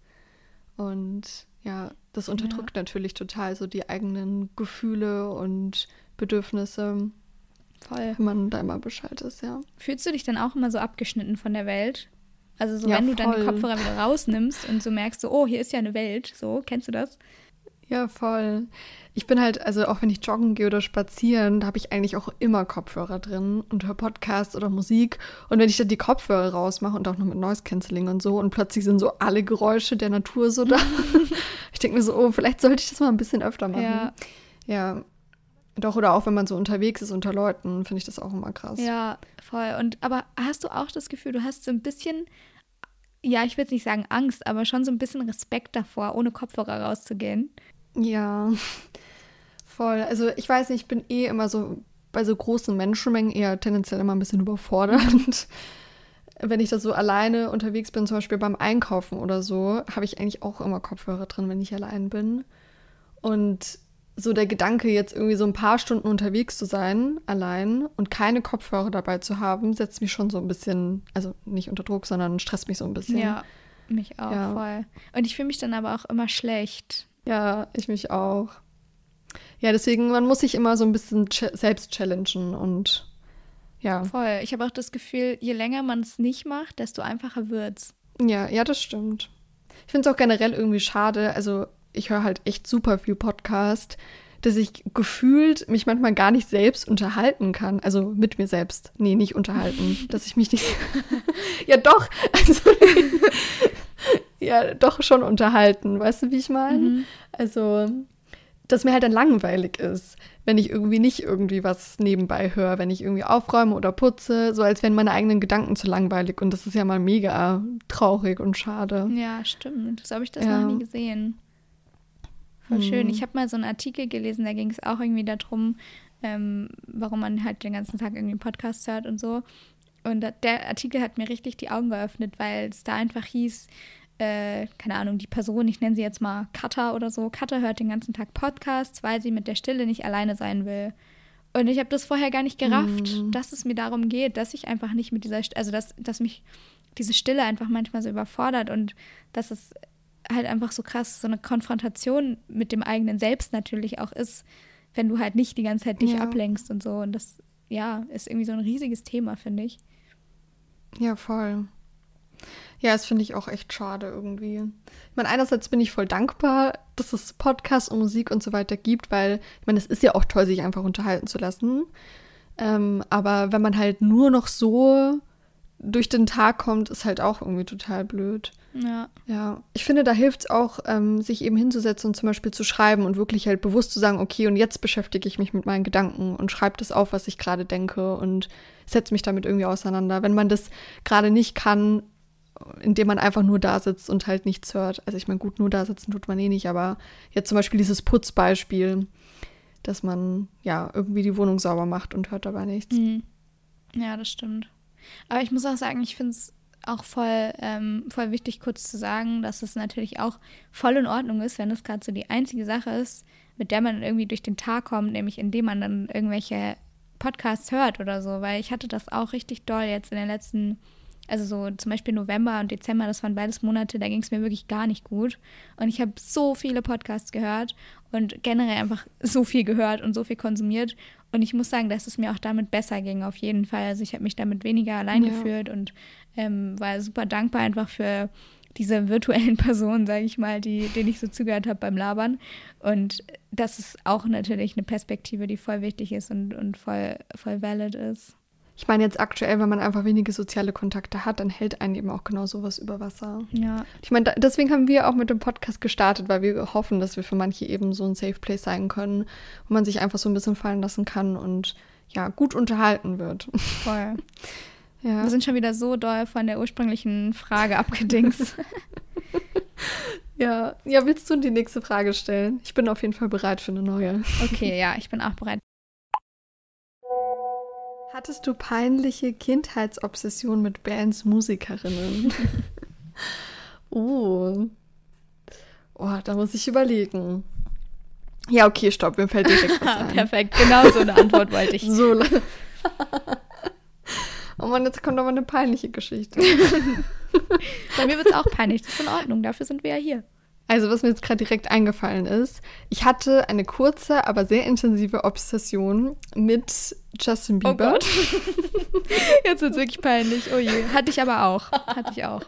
Und ja, das unterdrückt ja. natürlich total so die eigenen Gefühle und Bedürfnisse. Voll. Wenn man da immer Bescheid ist, ja. Fühlst du dich dann auch immer so abgeschnitten von der Welt? Also so, ja, wenn du voll. deine Kopfhörer wieder rausnimmst und so merkst, so, oh, hier ist ja eine Welt, so, kennst du das? Ja, voll. Ich bin halt, also auch wenn ich joggen gehe oder spazieren, da habe ich eigentlich auch immer Kopfhörer drin und höre Podcasts oder Musik. Und wenn ich dann die Kopfhörer rausmache und auch noch mit Noise Cancelling und so und plötzlich sind so alle Geräusche der Natur so da. ich denke mir so, oh, vielleicht sollte ich das mal ein bisschen öfter machen. Ja. Ja, doch, oder auch wenn man so unterwegs ist unter Leuten, finde ich das auch immer krass. Ja, voll. Und aber hast du auch das Gefühl, du hast so ein bisschen, ja, ich würde nicht sagen Angst, aber schon so ein bisschen Respekt davor, ohne Kopfhörer rauszugehen? Ja, voll. Also ich weiß nicht, ich bin eh immer so bei so großen Menschenmengen eher tendenziell immer ein bisschen überfordert. wenn ich da so alleine unterwegs bin, zum Beispiel beim Einkaufen oder so, habe ich eigentlich auch immer Kopfhörer drin, wenn ich allein bin. Und so der Gedanke, jetzt irgendwie so ein paar Stunden unterwegs zu sein, allein und keine Kopfhörer dabei zu haben, setzt mich schon so ein bisschen, also nicht unter Druck, sondern stresst mich so ein bisschen. Ja, mich auch ja. voll. Und ich fühle mich dann aber auch immer schlecht. Ja, ich mich auch. Ja, deswegen, man muss sich immer so ein bisschen selbst challengen und ja. Voll. Ich habe auch das Gefühl, je länger man es nicht macht, desto einfacher wird's. Ja, ja, das stimmt. Ich finde es auch generell irgendwie schade. Also ich höre halt echt super viel Podcast, dass ich gefühlt mich manchmal gar nicht selbst unterhalten kann. Also mit mir selbst. Nee, nicht unterhalten. dass ich mich nicht. ja, doch. Also, ja, doch schon unterhalten. Weißt du, wie ich meine? Mhm. Also, dass mir halt dann langweilig ist, wenn ich irgendwie nicht irgendwie was nebenbei höre, wenn ich irgendwie aufräume oder putze, so als wären meine eigenen Gedanken zu langweilig. Und das ist ja mal mega traurig und schade. Ja, stimmt. So habe ich das ja. noch nie gesehen. Voll schön. Ich mhm. habe mal so einen Artikel gelesen, da ging es auch irgendwie darum, ähm, warum man halt den ganzen Tag irgendwie einen Podcast hört und so. Und der Artikel hat mir richtig die Augen geöffnet, weil es da einfach hieß, äh, keine Ahnung, die Person, ich nenne sie jetzt mal Cutter oder so. Cutter hört den ganzen Tag Podcasts, weil sie mit der Stille nicht alleine sein will. Und ich habe das vorher gar nicht gerafft, mhm. dass es mir darum geht, dass ich einfach nicht mit dieser, also dass, dass mich diese Stille einfach manchmal so überfordert und dass es halt einfach so krass so eine Konfrontation mit dem eigenen Selbst natürlich auch ist, wenn du halt nicht die ganze Zeit dich ja. ablenkst und so. Und das, ja, ist irgendwie so ein riesiges Thema, finde ich. Ja, voll. Ja, das finde ich auch echt schade irgendwie. Ich meine, einerseits bin ich voll dankbar, dass es Podcasts und Musik und so weiter gibt, weil, ich meine, es ist ja auch toll, sich einfach unterhalten zu lassen. Ähm, aber wenn man halt nur noch so durch den Tag kommt, ist halt auch irgendwie total blöd. Ja. Ja. Ich finde, da hilft es auch, ähm, sich eben hinzusetzen und zum Beispiel zu schreiben und wirklich halt bewusst zu sagen, okay, und jetzt beschäftige ich mich mit meinen Gedanken und schreibe das auf, was ich gerade denke und setze mich damit irgendwie auseinander. Wenn man das gerade nicht kann, indem man einfach nur da sitzt und halt nichts hört. Also ich meine, gut, nur da sitzen tut man eh nicht, aber jetzt zum Beispiel dieses Putzbeispiel, dass man ja irgendwie die Wohnung sauber macht und hört dabei nichts. Mhm. Ja, das stimmt. Aber ich muss auch sagen, ich finde es auch voll, ähm, voll wichtig, kurz zu sagen, dass es natürlich auch voll in Ordnung ist, wenn es gerade so die einzige Sache ist, mit der man irgendwie durch den Tag kommt, nämlich indem man dann irgendwelche Podcasts hört oder so, weil ich hatte das auch richtig doll jetzt in den letzten, also so zum Beispiel November und Dezember, das waren beides Monate, da ging es mir wirklich gar nicht gut. Und ich habe so viele Podcasts gehört und generell einfach so viel gehört und so viel konsumiert. Und ich muss sagen, dass es mir auch damit besser ging, auf jeden Fall. Also ich habe mich damit weniger allein ja. gefühlt und ähm, war super dankbar einfach für diese virtuellen Personen, sage ich mal, die, denen ich so zugehört habe beim Labern. Und das ist auch natürlich eine Perspektive, die voll wichtig ist und, und voll, voll valid ist. Ich meine jetzt aktuell, wenn man einfach wenige soziale Kontakte hat, dann hält einen eben auch genau sowas über Wasser. Ja. Ich meine, deswegen haben wir auch mit dem Podcast gestartet, weil wir hoffen, dass wir für manche eben so ein Safe Place sein können, wo man sich einfach so ein bisschen fallen lassen kann und ja, gut unterhalten wird. Voll. Ja. Wir sind schon wieder so doll von der ursprünglichen Frage abgedingst. ja. ja, willst du die nächste Frage stellen? Ich bin auf jeden Fall bereit für eine neue. Okay, ja, ich bin auch bereit. Hattest du peinliche Kindheitsobsession mit Bands Musikerinnen? oh. Oh, da muss ich überlegen. Ja, okay, stopp, mir fällt direkt was ein. Perfekt, genau so eine Antwort wollte ich. So. Oh Mann, jetzt kommt aber eine peinliche Geschichte. Bei mir wird es auch peinlich. Das ist in Ordnung. Dafür sind wir ja hier. Also, was mir jetzt gerade direkt eingefallen ist, ich hatte eine kurze, aber sehr intensive Obsession mit Justin oh Bieber. Oh Gott. jetzt wird es wirklich peinlich. Oh je. Hatte ich aber auch. Hatte ich auch.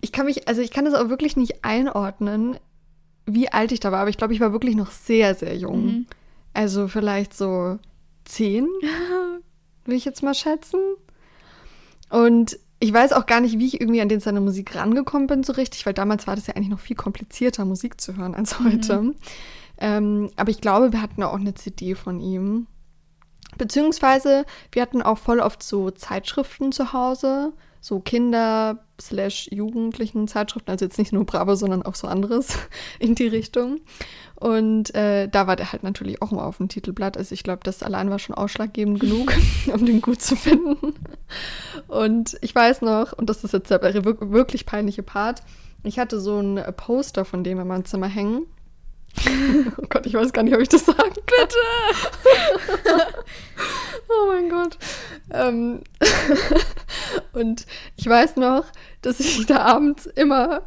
Ich kann mich, also ich kann das auch wirklich nicht einordnen, wie alt ich da war, aber ich glaube, ich war wirklich noch sehr, sehr jung. Mhm. Also vielleicht so zehn. will ich jetzt mal schätzen. Und ich weiß auch gar nicht, wie ich irgendwie an den seine Musik rangekommen bin so richtig, weil damals war das ja eigentlich noch viel komplizierter, Musik zu hören als heute. Mhm. Ähm, aber ich glaube, wir hatten auch eine CD von ihm. Beziehungsweise wir hatten auch voll oft so Zeitschriften zu Hause, so Kinder- slash Jugendlichen Zeitschriften, also jetzt nicht nur Bravo, sondern auch so anderes in die Richtung. Und äh, da war der halt natürlich auch immer auf dem Titelblatt. Also ich glaube, das allein war schon ausschlaggebend genug, um den gut zu finden. Und ich weiß noch, und das ist jetzt der wirklich peinliche Part, ich hatte so ein Poster von dem in meinem Zimmer hängen. Oh Gott, ich weiß gar nicht, ob ich das sagen kann. Bitte! oh mein Gott. Ähm und ich weiß noch, dass ich da abends immer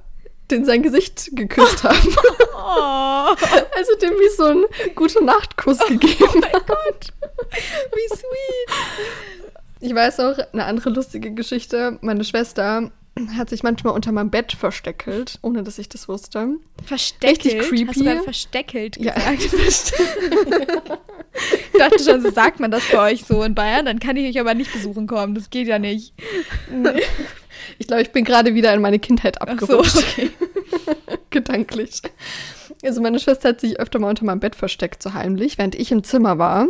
den sein Gesicht geküsst habe. Oh. Also dem wie so einen gute Nachtkuss oh gegeben. Oh mein Gott, wie sweet. Ich weiß auch eine andere lustige Geschichte. Meine Schwester hat sich manchmal unter meinem Bett versteckelt, ohne dass ich das wusste. Versteckelt? Richtig creepy. Hast du versteckelt gesagt? Ja. ich dachte schon, so sagt man das bei euch so in Bayern, dann kann ich euch aber nicht besuchen kommen. Das geht ja nicht. Nee. Ich glaube, ich bin gerade wieder in meine Kindheit abgerutscht. So, okay. Gedanklich. Also meine Schwester hat sich öfter mal unter meinem Bett versteckt, so heimlich, während ich im Zimmer war.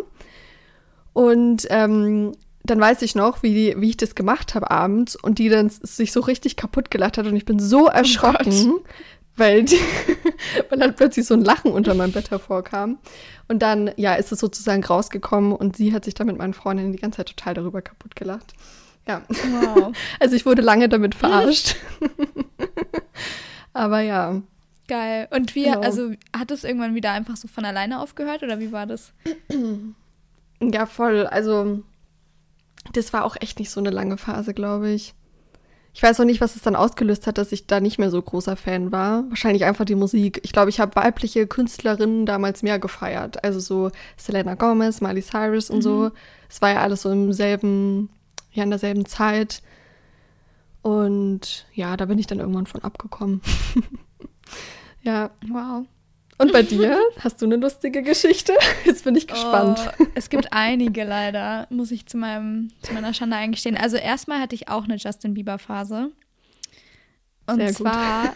Und ähm, dann weiß ich noch, wie, die, wie ich das gemacht habe abends und die dann sich so richtig kaputt gelacht hat und ich bin so oh erschrocken, oh weil, die, weil dann plötzlich so ein Lachen unter meinem Bett hervorkam. Und dann, ja, ist es sozusagen rausgekommen und sie hat sich dann mit meinen Freundinnen die ganze Zeit total darüber kaputt gelacht. Ja. Wow. Also ich wurde lange damit verarscht. Aber ja. Geil. Und wie, genau. also hat es irgendwann wieder einfach so von alleine aufgehört oder wie war das? Ja, voll. Also das war auch echt nicht so eine lange Phase, glaube ich. Ich weiß auch nicht, was es dann ausgelöst hat, dass ich da nicht mehr so großer Fan war. Wahrscheinlich einfach die Musik. Ich glaube, ich habe weibliche Künstlerinnen damals mehr gefeiert. Also so Selena Gomez, Miley Cyrus und mhm. so. Es war ja alles so im selben, ja, in derselben Zeit. Und ja, da bin ich dann irgendwann von abgekommen. ja. Wow. Und bei dir? Hast du eine lustige Geschichte? Jetzt bin ich gespannt. Oh, es gibt einige leider, muss ich zu, meinem, zu meiner Schande eingestehen. Also erstmal hatte ich auch eine Justin Bieber-Phase. Und Sehr zwar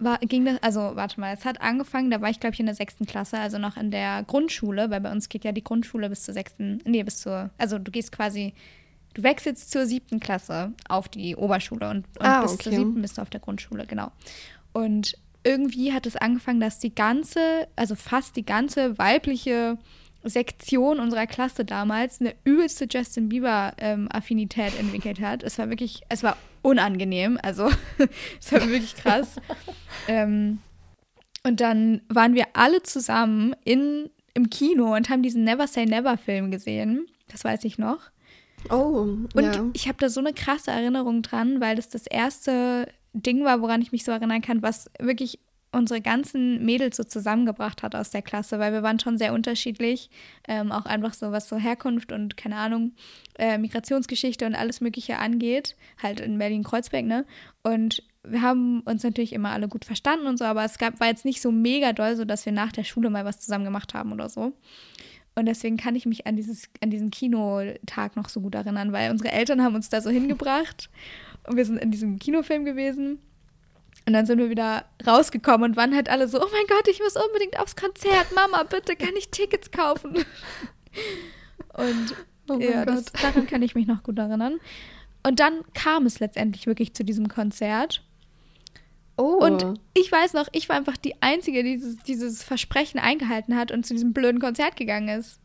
war, ging das, also warte mal, es hat angefangen, da war ich glaube ich in der sechsten Klasse, also noch in der Grundschule, weil bei uns geht ja die Grundschule bis zur sechsten, nee, bis zur, also du gehst quasi, du wechselst zur siebten Klasse auf die Oberschule und, und ah, bis okay. zur siebten bist du auf der Grundschule, genau. Und irgendwie hat es angefangen, dass die ganze, also fast die ganze weibliche Sektion unserer Klasse damals eine übelste Justin Bieber-Affinität ähm, entwickelt hat. Es war wirklich, es war unangenehm. Also, es war wirklich krass. ähm, und dann waren wir alle zusammen in, im Kino und haben diesen Never Say Never Film gesehen. Das weiß ich noch. Oh, Und ja. ich habe da so eine krasse Erinnerung dran, weil das das erste Ding war, woran ich mich so erinnern kann, was wirklich unsere ganzen Mädels so zusammengebracht hat aus der Klasse, weil wir waren schon sehr unterschiedlich, ähm, auch einfach so was so Herkunft und keine Ahnung, äh, Migrationsgeschichte und alles Mögliche angeht, halt in Berlin-Kreuzberg, ne? Und wir haben uns natürlich immer alle gut verstanden und so, aber es gab, war jetzt nicht so mega doll, so dass wir nach der Schule mal was zusammen gemacht haben oder so. Und deswegen kann ich mich an, dieses, an diesen Kinotag noch so gut erinnern, weil unsere Eltern haben uns da so hingebracht und wir sind in diesem Kinofilm gewesen. Und dann sind wir wieder rausgekommen und waren halt alle so, oh mein Gott, ich muss unbedingt aufs Konzert. Mama, bitte, kann ich Tickets kaufen? Und Oh mein ja, das, Gott. daran kann ich mich noch gut erinnern. Und dann kam es letztendlich wirklich zu diesem Konzert. Oh. Und ich weiß noch, ich war einfach die Einzige, die dieses, dieses Versprechen eingehalten hat und zu diesem blöden Konzert gegangen ist.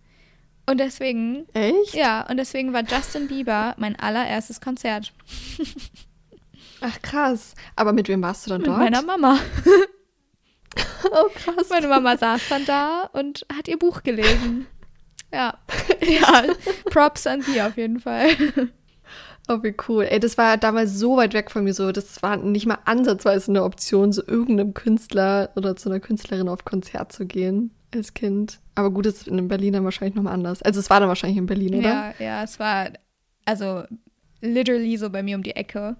Und deswegen, Echt? ja, und deswegen war Justin Bieber mein allererstes Konzert. Ach krass. Aber mit wem warst du dann Mit dort? meiner Mama. oh krass. Meine Mama saß dann da und hat ihr Buch gelesen. Ja. Ja, Props an sie auf jeden Fall. Oh, wie cool. Ey, das war damals so weit weg von mir so. Das war nicht mal ansatzweise eine Option, zu irgendeinem Künstler oder zu einer Künstlerin auf Konzert zu gehen als Kind. Aber gut, das ist in Berlin dann wahrscheinlich nochmal anders. Also es war dann wahrscheinlich in Berlin, oder? Ja, ja, es war also literally so bei mir um die Ecke,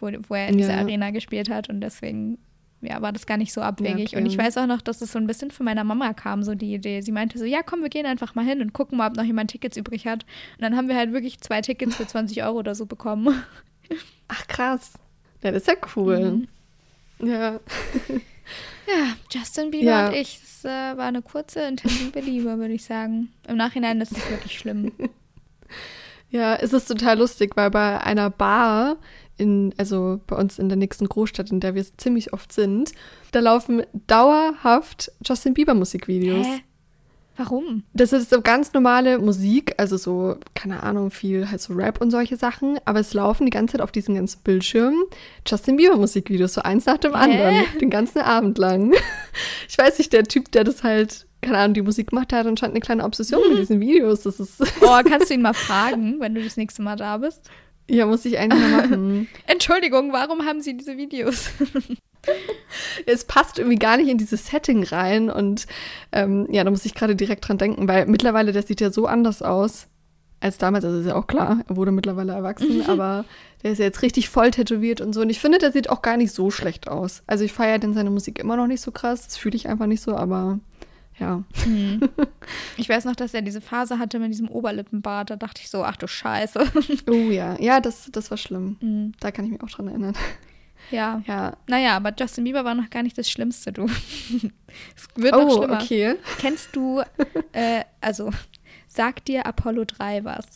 wo, wo er in dieser Ja. Arena gespielt hat und deswegen ja, war das gar nicht so abwegig. okay. Und ich weiß auch noch, dass es so ein bisschen von meiner Mama kam, so die Idee. Sie meinte so, ja, komm, wir gehen einfach mal hin und gucken mal, ob noch jemand Tickets übrig hat. Und dann haben wir halt wirklich zwei Tickets für 20 Euro oder so bekommen. Ach krass. Ja, das ist ja cool. Mhm. Ja. Ja, Justin Bieber Ja. und ich, das äh, war eine kurze, intensive Liebe, würde ich sagen. Im Nachhinein ist es wirklich schlimm. Ja, es ist total lustig, weil bei einer Bar in, also bei uns in der nächsten Großstadt, in der wir ziemlich oft sind, da laufen dauerhaft Justin Bieber Musikvideos. Hä? Warum? Das ist so ganz normale Musik, also so, keine Ahnung, viel halt so Rap und solche Sachen, aber es laufen die ganze Zeit auf diesen ganzen Bildschirmen Justin Bieber Musikvideos, so eins nach dem Hä? anderen, den ganzen Abend lang. Ich weiß nicht, der Typ, der das halt, keine Ahnung, die Musik gemacht hat, anscheinend eine kleine Obsession mit diesen Videos. Das ist, Oh, kannst du ihn mal fragen, wenn du das nächste Mal da bist? Ja, muss ich eigentlich mal machen. Entschuldigung, warum haben Sie diese Videos? es passt irgendwie gar nicht in dieses Setting rein und ähm, ja, da muss ich gerade direkt dran denken, weil mittlerweile, der sieht ja so anders aus als damals, also ist ja auch klar, er wurde mittlerweile erwachsen, aber der ist ja jetzt richtig voll tätowiert und so und ich finde, der sieht auch gar nicht so schlecht aus. Also ich feiere denn seine Musik immer noch nicht so krass, das fühle ich einfach nicht so, aber ja. Ich weiß noch, dass er diese Phase hatte mit diesem Oberlippenbart. Da dachte ich so, ach du Scheiße. Oh ja, ja, das, das war schlimm. Mhm. Da kann ich mich auch dran erinnern. Ja. Ja. Naja, aber Justin Bieber war noch gar nicht das Schlimmste, du. es wird noch Oh, schlimmer. okay. Kennst du, äh, also, sagt dir Apollo 3 was?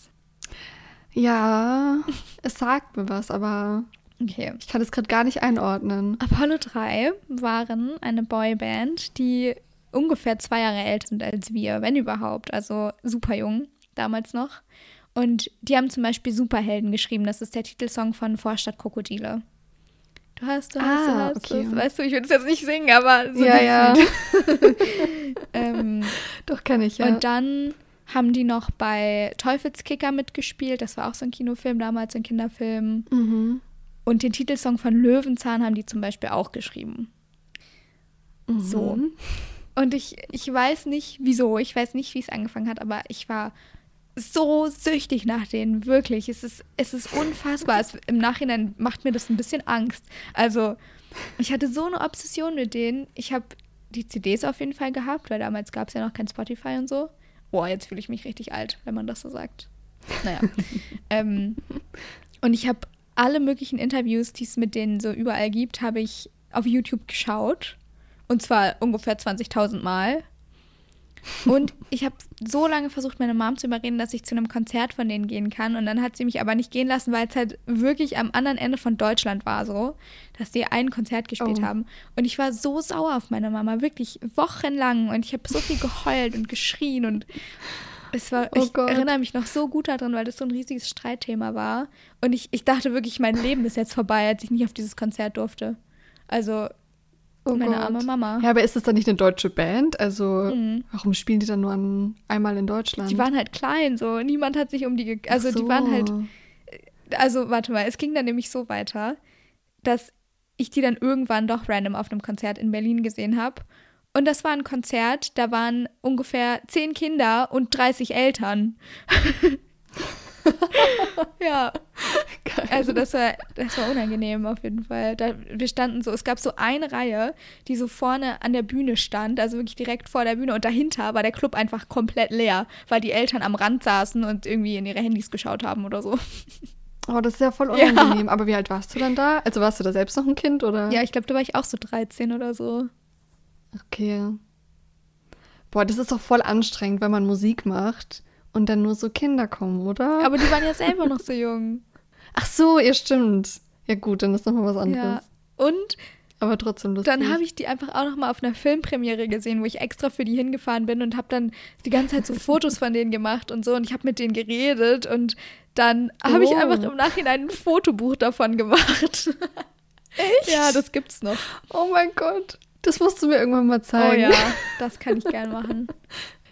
Ja, es sagt mir was, aber Okay. ich kann es gerade gar nicht einordnen. Apollo 3 waren eine Boyband, die ungefähr zwei Jahre älter sind als wir, wenn überhaupt. Also super jung, damals noch. Und die haben zum Beispiel Superhelden geschrieben. Das ist der Titelsong von Vorstadt Krokodile. Du hast, du hast, Ah, du hast. okay. Das, weißt du, ich will das jetzt nicht singen, aber so ja, ja. Ähm, Doch, kann ich, ja. Und dann haben die noch bei Teufelskicker mitgespielt. Das war auch so ein Kinofilm damals, ein Kinderfilm. mhm. Und den Titelsong von Löwenzahn haben die zum Beispiel auch geschrieben. So. Und ich, ich weiß nicht, wieso. Ich weiß nicht, wie es angefangen hat, aber ich war so süchtig nach denen. Wirklich. Es ist, es ist unfassbar. Es, Im Nachhinein macht mir das ein bisschen Angst. Also, ich hatte so eine Obsession mit denen. Ich habe die CDs auf jeden Fall gehabt, weil damals gab es ja noch kein Spotify und so. Boah, jetzt fühle ich mich richtig alt, wenn man das so sagt. Naja. ähm, und ich habe alle möglichen Interviews, die es mit denen so überall gibt, habe ich auf YouTube geschaut. Und zwar ungefähr 20.000 Mal. Und ich habe so lange versucht, meine Mom zu überreden, dass ich zu einem Konzert von denen gehen kann. Und dann hat sie mich aber nicht gehen lassen, weil es halt wirklich am anderen Ende von Deutschland war so, dass die ein Konzert gespielt Oh. haben. Und ich war so sauer auf meine Mama, wirklich wochenlang. Und ich habe so viel geheult und geschrien und Es war, Oh ich Gott. erinnere mich noch so gut daran, weil das so ein riesiges Streitthema war. Und ich, ich dachte wirklich, mein Leben ist jetzt vorbei, als ich nicht auf dieses Konzert durfte. Also, Oh meine Gott. arme Mama. Ja, aber ist das dann nicht eine deutsche Band? Also, Mhm. warum spielen die dann nur an, einmal in Deutschland? Die waren halt klein, so. Niemand hat sich um die. Also, Ach die waren halt. so. Also, warte mal, es ging dann nämlich so weiter, dass ich die dann irgendwann doch random auf einem Konzert in Berlin gesehen habe. Und das war ein Konzert, da waren ungefähr zehn Kinder und 30 Eltern. ja, Geil. also das war, das war unangenehm auf jeden Fall. Da, wir standen so, es gab so eine Reihe, die so vorne an der Bühne stand, also wirklich direkt vor der Bühne und dahinter war der Club einfach komplett leer, weil die Eltern am Rand saßen und irgendwie in ihre Handys geschaut haben oder so. Oh, das ist ja voll Ja. unangenehm. Aber wie alt warst du dann da? Also warst du da selbst noch ein Kind oder? Ja, ich glaube, da war ich auch so 13 oder so. Okay. Boah, das ist doch voll anstrengend, wenn man Musik macht und dann nur so Kinder kommen, oder? Aber die waren ja selber noch so jung. Ach so, ihr stimmt. Ja gut, dann ist nochmal was anderes. Ja. Und Aber trotzdem lustig. dann habe ich die einfach auch noch mal auf einer Filmpremiere gesehen, wo ich extra für die hingefahren bin und habe dann die ganze Zeit so Fotos von denen gemacht und so und ich habe mit denen geredet und dann habe ich Oh. einfach im Nachhinein ein Fotobuch davon gemacht. Echt? Ja, das gibt's noch. Oh mein Gott. Das musst du mir irgendwann mal Oh zeigen. ja, das kann ich gern machen.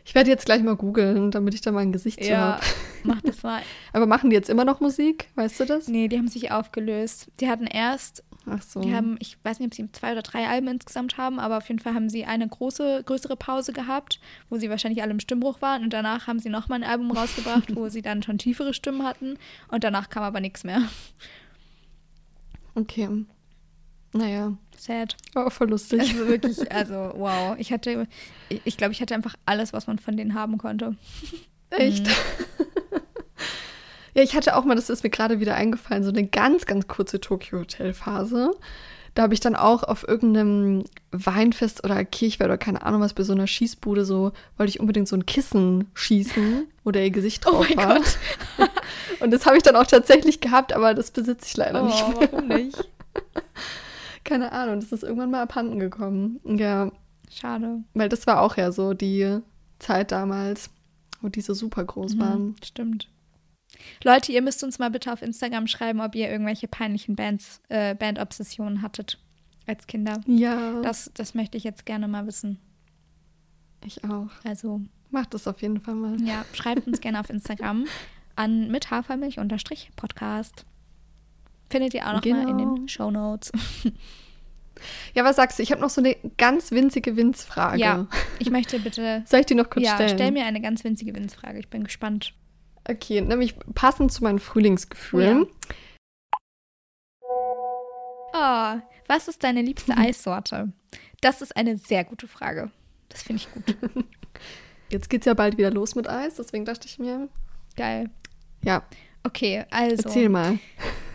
Ich werde jetzt gleich mal googeln, damit ich da mal ein Gesicht zu Ja, habe. mach das mal. Aber machen die jetzt immer noch Musik? Weißt du das? Nee, die haben sich aufgelöst. Die hatten erst Ach so. Die haben, ich weiß nicht, ob sie zwei oder drei Alben insgesamt haben, aber auf jeden Fall haben sie eine große, größere Pause gehabt, wo sie wahrscheinlich alle im Stimmbruch waren. Und danach haben sie nochmal ein Album rausgebracht, wo sie dann schon tiefere Stimmen hatten. Und danach kam aber nichts mehr. Okay. Naja, Sad. aber voll lustig. Also wirklich, also wow. Ich hatte, ich, ich glaube, ich hatte einfach alles, was man von denen haben konnte. Echt? Mhm. ja, ich hatte auch mal, das ist mir gerade wieder eingefallen, so eine ganz, ganz kurze Tokyo-Hotel-Phase. Da habe ich dann auch auf irgendeinem Weinfest oder Kirchweih oder keine Ahnung was bei so einer Schießbude so, wollte ich unbedingt so ein Kissen schießen, wo der ihr Gesicht Oh drauf mein war. Gott. Und das habe ich dann auch tatsächlich gehabt, aber das besitze ich leider Oh, nicht mehr. warum nicht? Keine Ahnung, das ist irgendwann mal abhanden gekommen. Ja, Schade. weil das war auch ja so die Zeit damals, wo die so super groß waren. Mhm, stimmt. Leute, ihr müsst uns mal bitte auf Instagram schreiben, ob ihr irgendwelche peinlichen Bands, äh, Band-Obsessionen hattet als Kinder. Ja, Das, das möchte ich jetzt gerne mal wissen. ich auch. Also, Macht das auf jeden Fall mal. ja, schreibt uns gerne auf Instagram an mit Hafermilch-Podcast. Findet ihr auch noch mal in Genau. den Show Notes. Ja, was sagst du? Ich habe noch so eine ganz winzige Winzfrage. Ja, ich möchte bitte. Soll ich die noch kurz ja, stellen? stell mir eine ganz winzige Winzfrage. Ich bin gespannt. Okay, nämlich passend zu meinen Frühlingsgefühlen. Oh, was ist deine liebste Eissorte? Das ist eine sehr gute Frage. Das finde ich gut. Jetzt geht's ja bald wieder los mit Eis, deswegen dachte ich mir, Geil. ja, Okay, also. erzähl mal.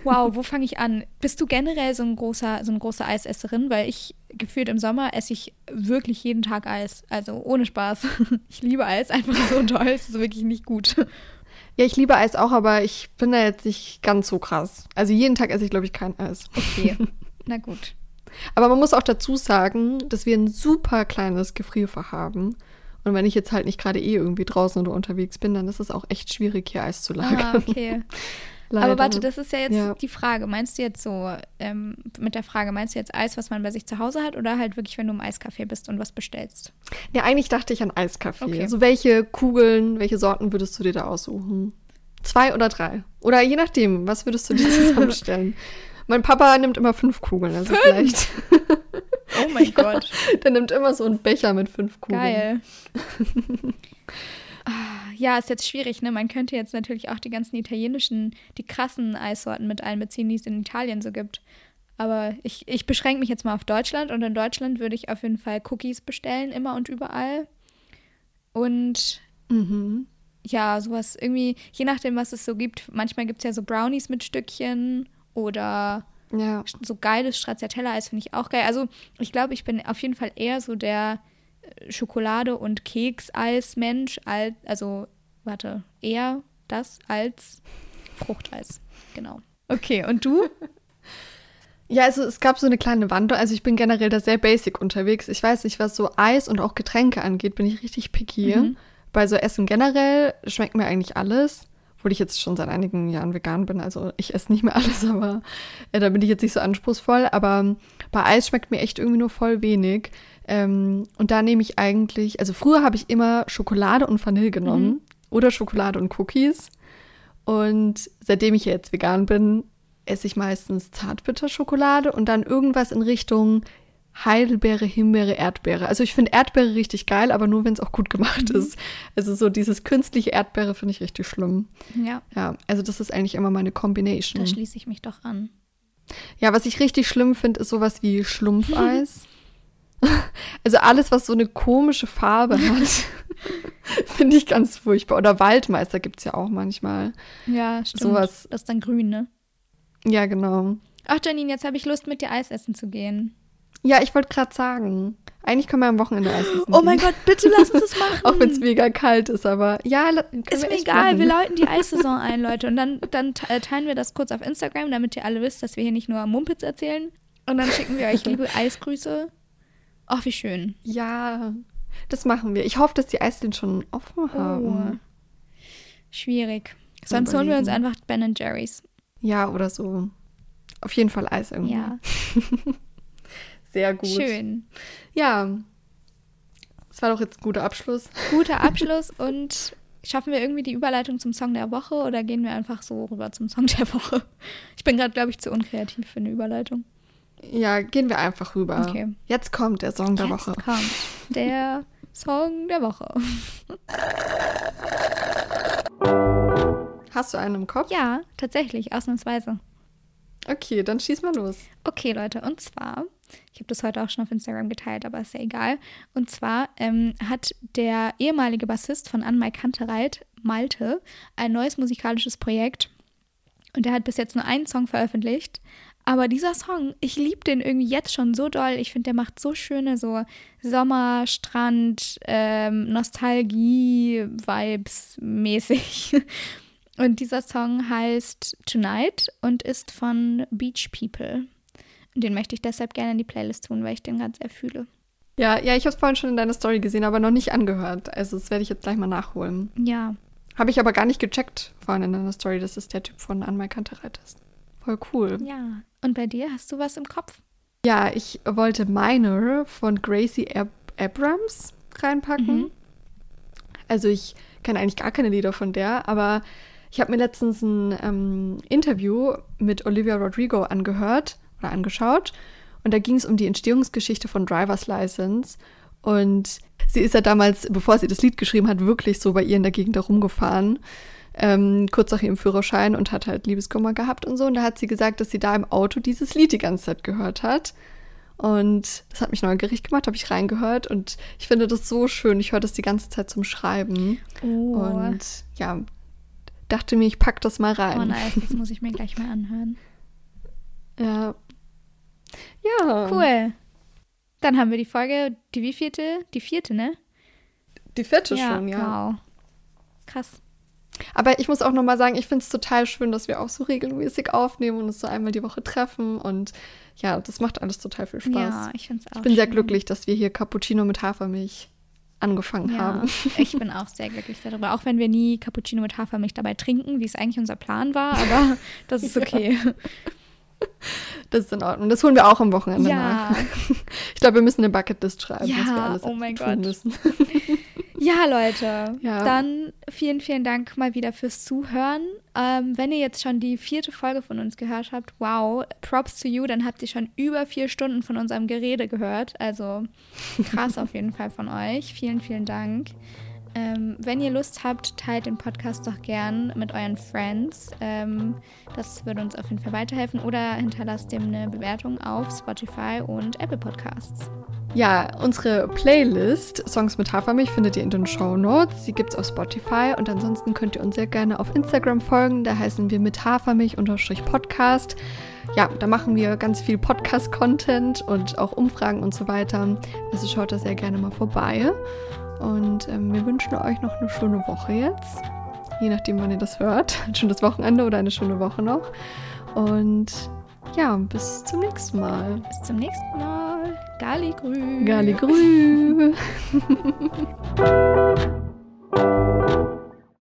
Wow, wo fange ich an? Bist du generell so ein großer, so eine große Eisesserin? Weil ich gefühlt im Sommer esse ich wirklich jeden Tag Eis. Also ohne Spaß. Ich liebe Eis, einfach so toll. Es ist wirklich nicht gut. Ja, ich liebe Eis auch, aber ich bin da jetzt nicht ganz so krass. Also jeden Tag esse ich, glaube ich, kein Eis. Okay. Na gut. Aber man muss auch dazu sagen, dass wir ein super kleines Gefrierfach haben. Und wenn ich jetzt halt nicht gerade eh irgendwie draußen oder unterwegs bin, dann ist es auch echt schwierig, hier Eis zu lagern. Ah, okay. Leider. Aber warte, das ist ja jetzt Ja. die Frage. Meinst du jetzt so, ähm, mit der Frage, meinst du jetzt Eis, was man bei sich zu Hause hat oder halt wirklich, wenn du im Eiscafé bist und was bestellst? Ja, eigentlich dachte ich an Eiskaffee. Okay. So welche Kugeln, welche Sorten würdest du dir da aussuchen? Zwei oder drei? Oder je nachdem, was würdest du dir zusammenstellen? mein Papa nimmt immer fünf Kugeln, also vielleicht. Oh mein Gott. Der nimmt immer so einen Becher mit fünf Kugeln. Geil. Ja, ist jetzt schwierig, ne? Man könnte jetzt natürlich auch die ganzen italienischen, die krassen Eissorten mit einbeziehen, die es in Italien so gibt. Aber ich, ich beschränke mich jetzt mal auf Deutschland und in Deutschland würde ich auf jeden Fall Cookies bestellen, immer und überall. Und Mhm. ja, sowas irgendwie, je nachdem, was es so gibt. Manchmal gibt es ja so Brownies mit Stückchen oder Ja. so geiles Stracciatella-Eis finde ich auch geil. Also ich glaube, ich bin auf jeden Fall eher so der Schokolade- und Kekseis-Mensch, als, also warte, eher das als Fruchteis. Genau. Okay, und du? Ja, also es gab so eine kleine Wand. Also ich bin generell da sehr basic unterwegs. Ich weiß nicht, was so Eis und auch Getränke angeht, bin ich richtig picky. Mhm. bei so Essen generell schmeckt mir eigentlich alles. Obwohl ich jetzt schon seit einigen Jahren vegan bin. Also ich esse nicht mehr alles, aber äh, da bin ich jetzt nicht so anspruchsvoll. Aber bei Eis schmeckt mir echt irgendwie nur voll wenig. Ähm, und da nehme ich eigentlich, also früher habe ich immer Schokolade und Vanille genommen mhm. oder Schokolade und Cookies. Und seitdem ich jetzt vegan bin, esse ich meistens Zartbitterschokolade und dann irgendwas in Richtung Heidelbeere, Himbeere, Erdbeere. Also ich finde Erdbeere richtig geil, aber nur wenn es auch gut gemacht mhm. ist. Also so dieses künstliche Erdbeere finde ich richtig schlimm. Ja. Ja, also das ist eigentlich immer meine Combination. Da schließe ich mich doch an. Ja, was ich richtig schlimm finde, ist sowas wie Schlumpfeis. also alles, was so eine komische Farbe hat, finde ich ganz furchtbar. Oder Waldmeister gibt es ja auch manchmal. Ja, stimmt. Sowas. Das ist dann grün, ne? Ja, genau. Ach, Janine, jetzt habe ich Lust, mit dir Eis essen zu gehen. Ja, ich wollte gerade sagen. Eigentlich können wir am Wochenende Eis essen. Oh mein Gott, bitte lass uns das machen. Auch wenn es mega kalt ist, aber ja, ist mir egal. Machen. Wir läuten die Eissaison ein, Leute. Und dann, dann äh, teilen wir das kurz auf Instagram, damit ihr alle wisst, dass wir hier nicht nur Mumpitz erzählen. Und dann schicken wir euch liebe Eisgrüße. Ach, wie schön. Ja, das machen wir. Ich hoffe, dass die Eisdielen schon offen oh. haben. Oh. Schwierig. Sonst holen wir uns einfach Ben Jerry's. Ja, oder so. Auf jeden Fall Eis irgendwie. Ja. Sehr gut. Schön. Ja. Das war doch jetzt ein guter Abschluss. Guter Abschluss und schaffen wir irgendwie die Überleitung zum Song der Woche oder gehen wir einfach so rüber zum Song der Woche? Ich bin gerade, glaube ich, zu unkreativ für eine Überleitung. Ja, gehen wir einfach rüber. Okay. Jetzt kommt der Song der Jetzt Woche. kommt der Song der Woche. Hast du einen im Kopf? Ja, tatsächlich, ausnahmsweise. Okay, dann schieß mal los. Okay, Leute, und zwar ich habe das heute auch schon auf Instagram geteilt, aber ist ja egal. Und zwar ähm, hat der ehemalige Bassist von Anmai Kantereit, Malte, ein neues musikalisches Projekt. Und er hat bis jetzt nur einen Song veröffentlicht. Aber dieser Song, ich liebe den irgendwie jetzt schon so doll. Ich finde, der macht so schöne so Sommer, Strand, ähm, Nostalgie-Vibes mäßig. Und dieser Song heißt Tonight und ist von Beach People. Den möchte ich deshalb gerne in die Playlist tun, weil ich den ganz sehr fühle. Ja, ja, ich habe es vorhin schon in deiner Story gesehen, aber noch nicht angehört. Also das werde ich jetzt gleich mal nachholen. Ja. Habe ich aber gar nicht gecheckt vorhin in deiner Story, dass es der Typ von Anmai Kantereit ist. Voll cool. Ja. Und bei dir hast du was im Kopf? Ja, ich wollte Minor von Gracie Ab Abrams reinpacken. Mhm. Also ich kenne eigentlich gar keine Lieder von der, aber ich habe mir letztens ein ähm, Interview mit Olivia Rodrigo angehört oder angeschaut. Und da ging es um die Entstehungsgeschichte von Driver's License. Und sie ist ja damals, bevor sie das Lied geschrieben hat, wirklich so bei ihr in der Gegend herumgefahren. Ähm, kurz nach ihrem Führerschein und hat halt Liebeskummer gehabt und so. Und da hat sie gesagt, dass sie da im Auto dieses Lied die ganze Zeit gehört hat. Und das hat mich neugierig gemacht, habe ich reingehört und ich finde das so schön. Ich höre das die ganze Zeit zum Schreiben. Oh. Und ja, dachte mir, ich packe das mal rein. Oh nice, das muss ich mir gleich mal anhören. Ja, ja. Cool. Dann haben wir die Folge, die wievielte? Die vierte, ne? Die vierte ja, schon, ja. Wow. Krass. Aber ich muss auch nochmal sagen, ich finde es total schön, dass wir auch so regelmäßig aufnehmen und uns so einmal die Woche treffen. Und ja, das macht alles total viel Spaß. Ja, ich finde es auch. Ich bin schön. sehr glücklich, dass wir hier Cappuccino mit Hafermilch angefangen ja, haben. Ich bin auch sehr glücklich darüber. Auch wenn wir nie Cappuccino mit Hafermilch dabei trinken, wie es eigentlich unser Plan war, aber das ist okay. Ja. Das ist in Ordnung. Das holen wir auch am Wochenende ja. nach. Ich glaube, wir müssen eine Bucketlist schreiben, ja, was wir alles oh mein Gott. müssen. Ja, Leute. Ja. Dann vielen, vielen Dank mal wieder fürs Zuhören. Ähm, wenn ihr jetzt schon die vierte Folge von uns gehört habt, wow, Props to you, dann habt ihr schon über vier Stunden von unserem Gerede gehört. Also krass auf jeden Fall von euch. Vielen, vielen Dank. Ähm, wenn ihr Lust habt, teilt den Podcast doch gern mit euren Friends. Ähm, das würde uns auf jeden Fall weiterhelfen. Oder hinterlasst dem eine Bewertung auf Spotify und Apple Podcasts. Ja, unsere Playlist Songs mit Hafermilch findet ihr in den Show Notes. Sie gibt es auf Spotify und ansonsten könnt ihr uns sehr gerne auf Instagram folgen. Da heißen wir mit Hafermilch-Podcast. Ja, da machen wir ganz viel Podcast-Content und auch Umfragen und so weiter. Also schaut da sehr gerne mal vorbei. Und ähm, wir wünschen euch noch eine schöne Woche jetzt. Je nachdem, wann ihr das hört. Ein schönes Wochenende oder eine schöne Woche noch. Und ja, bis zum nächsten Mal. Bis zum nächsten Mal. Gali grü. Gali grü. Ciao.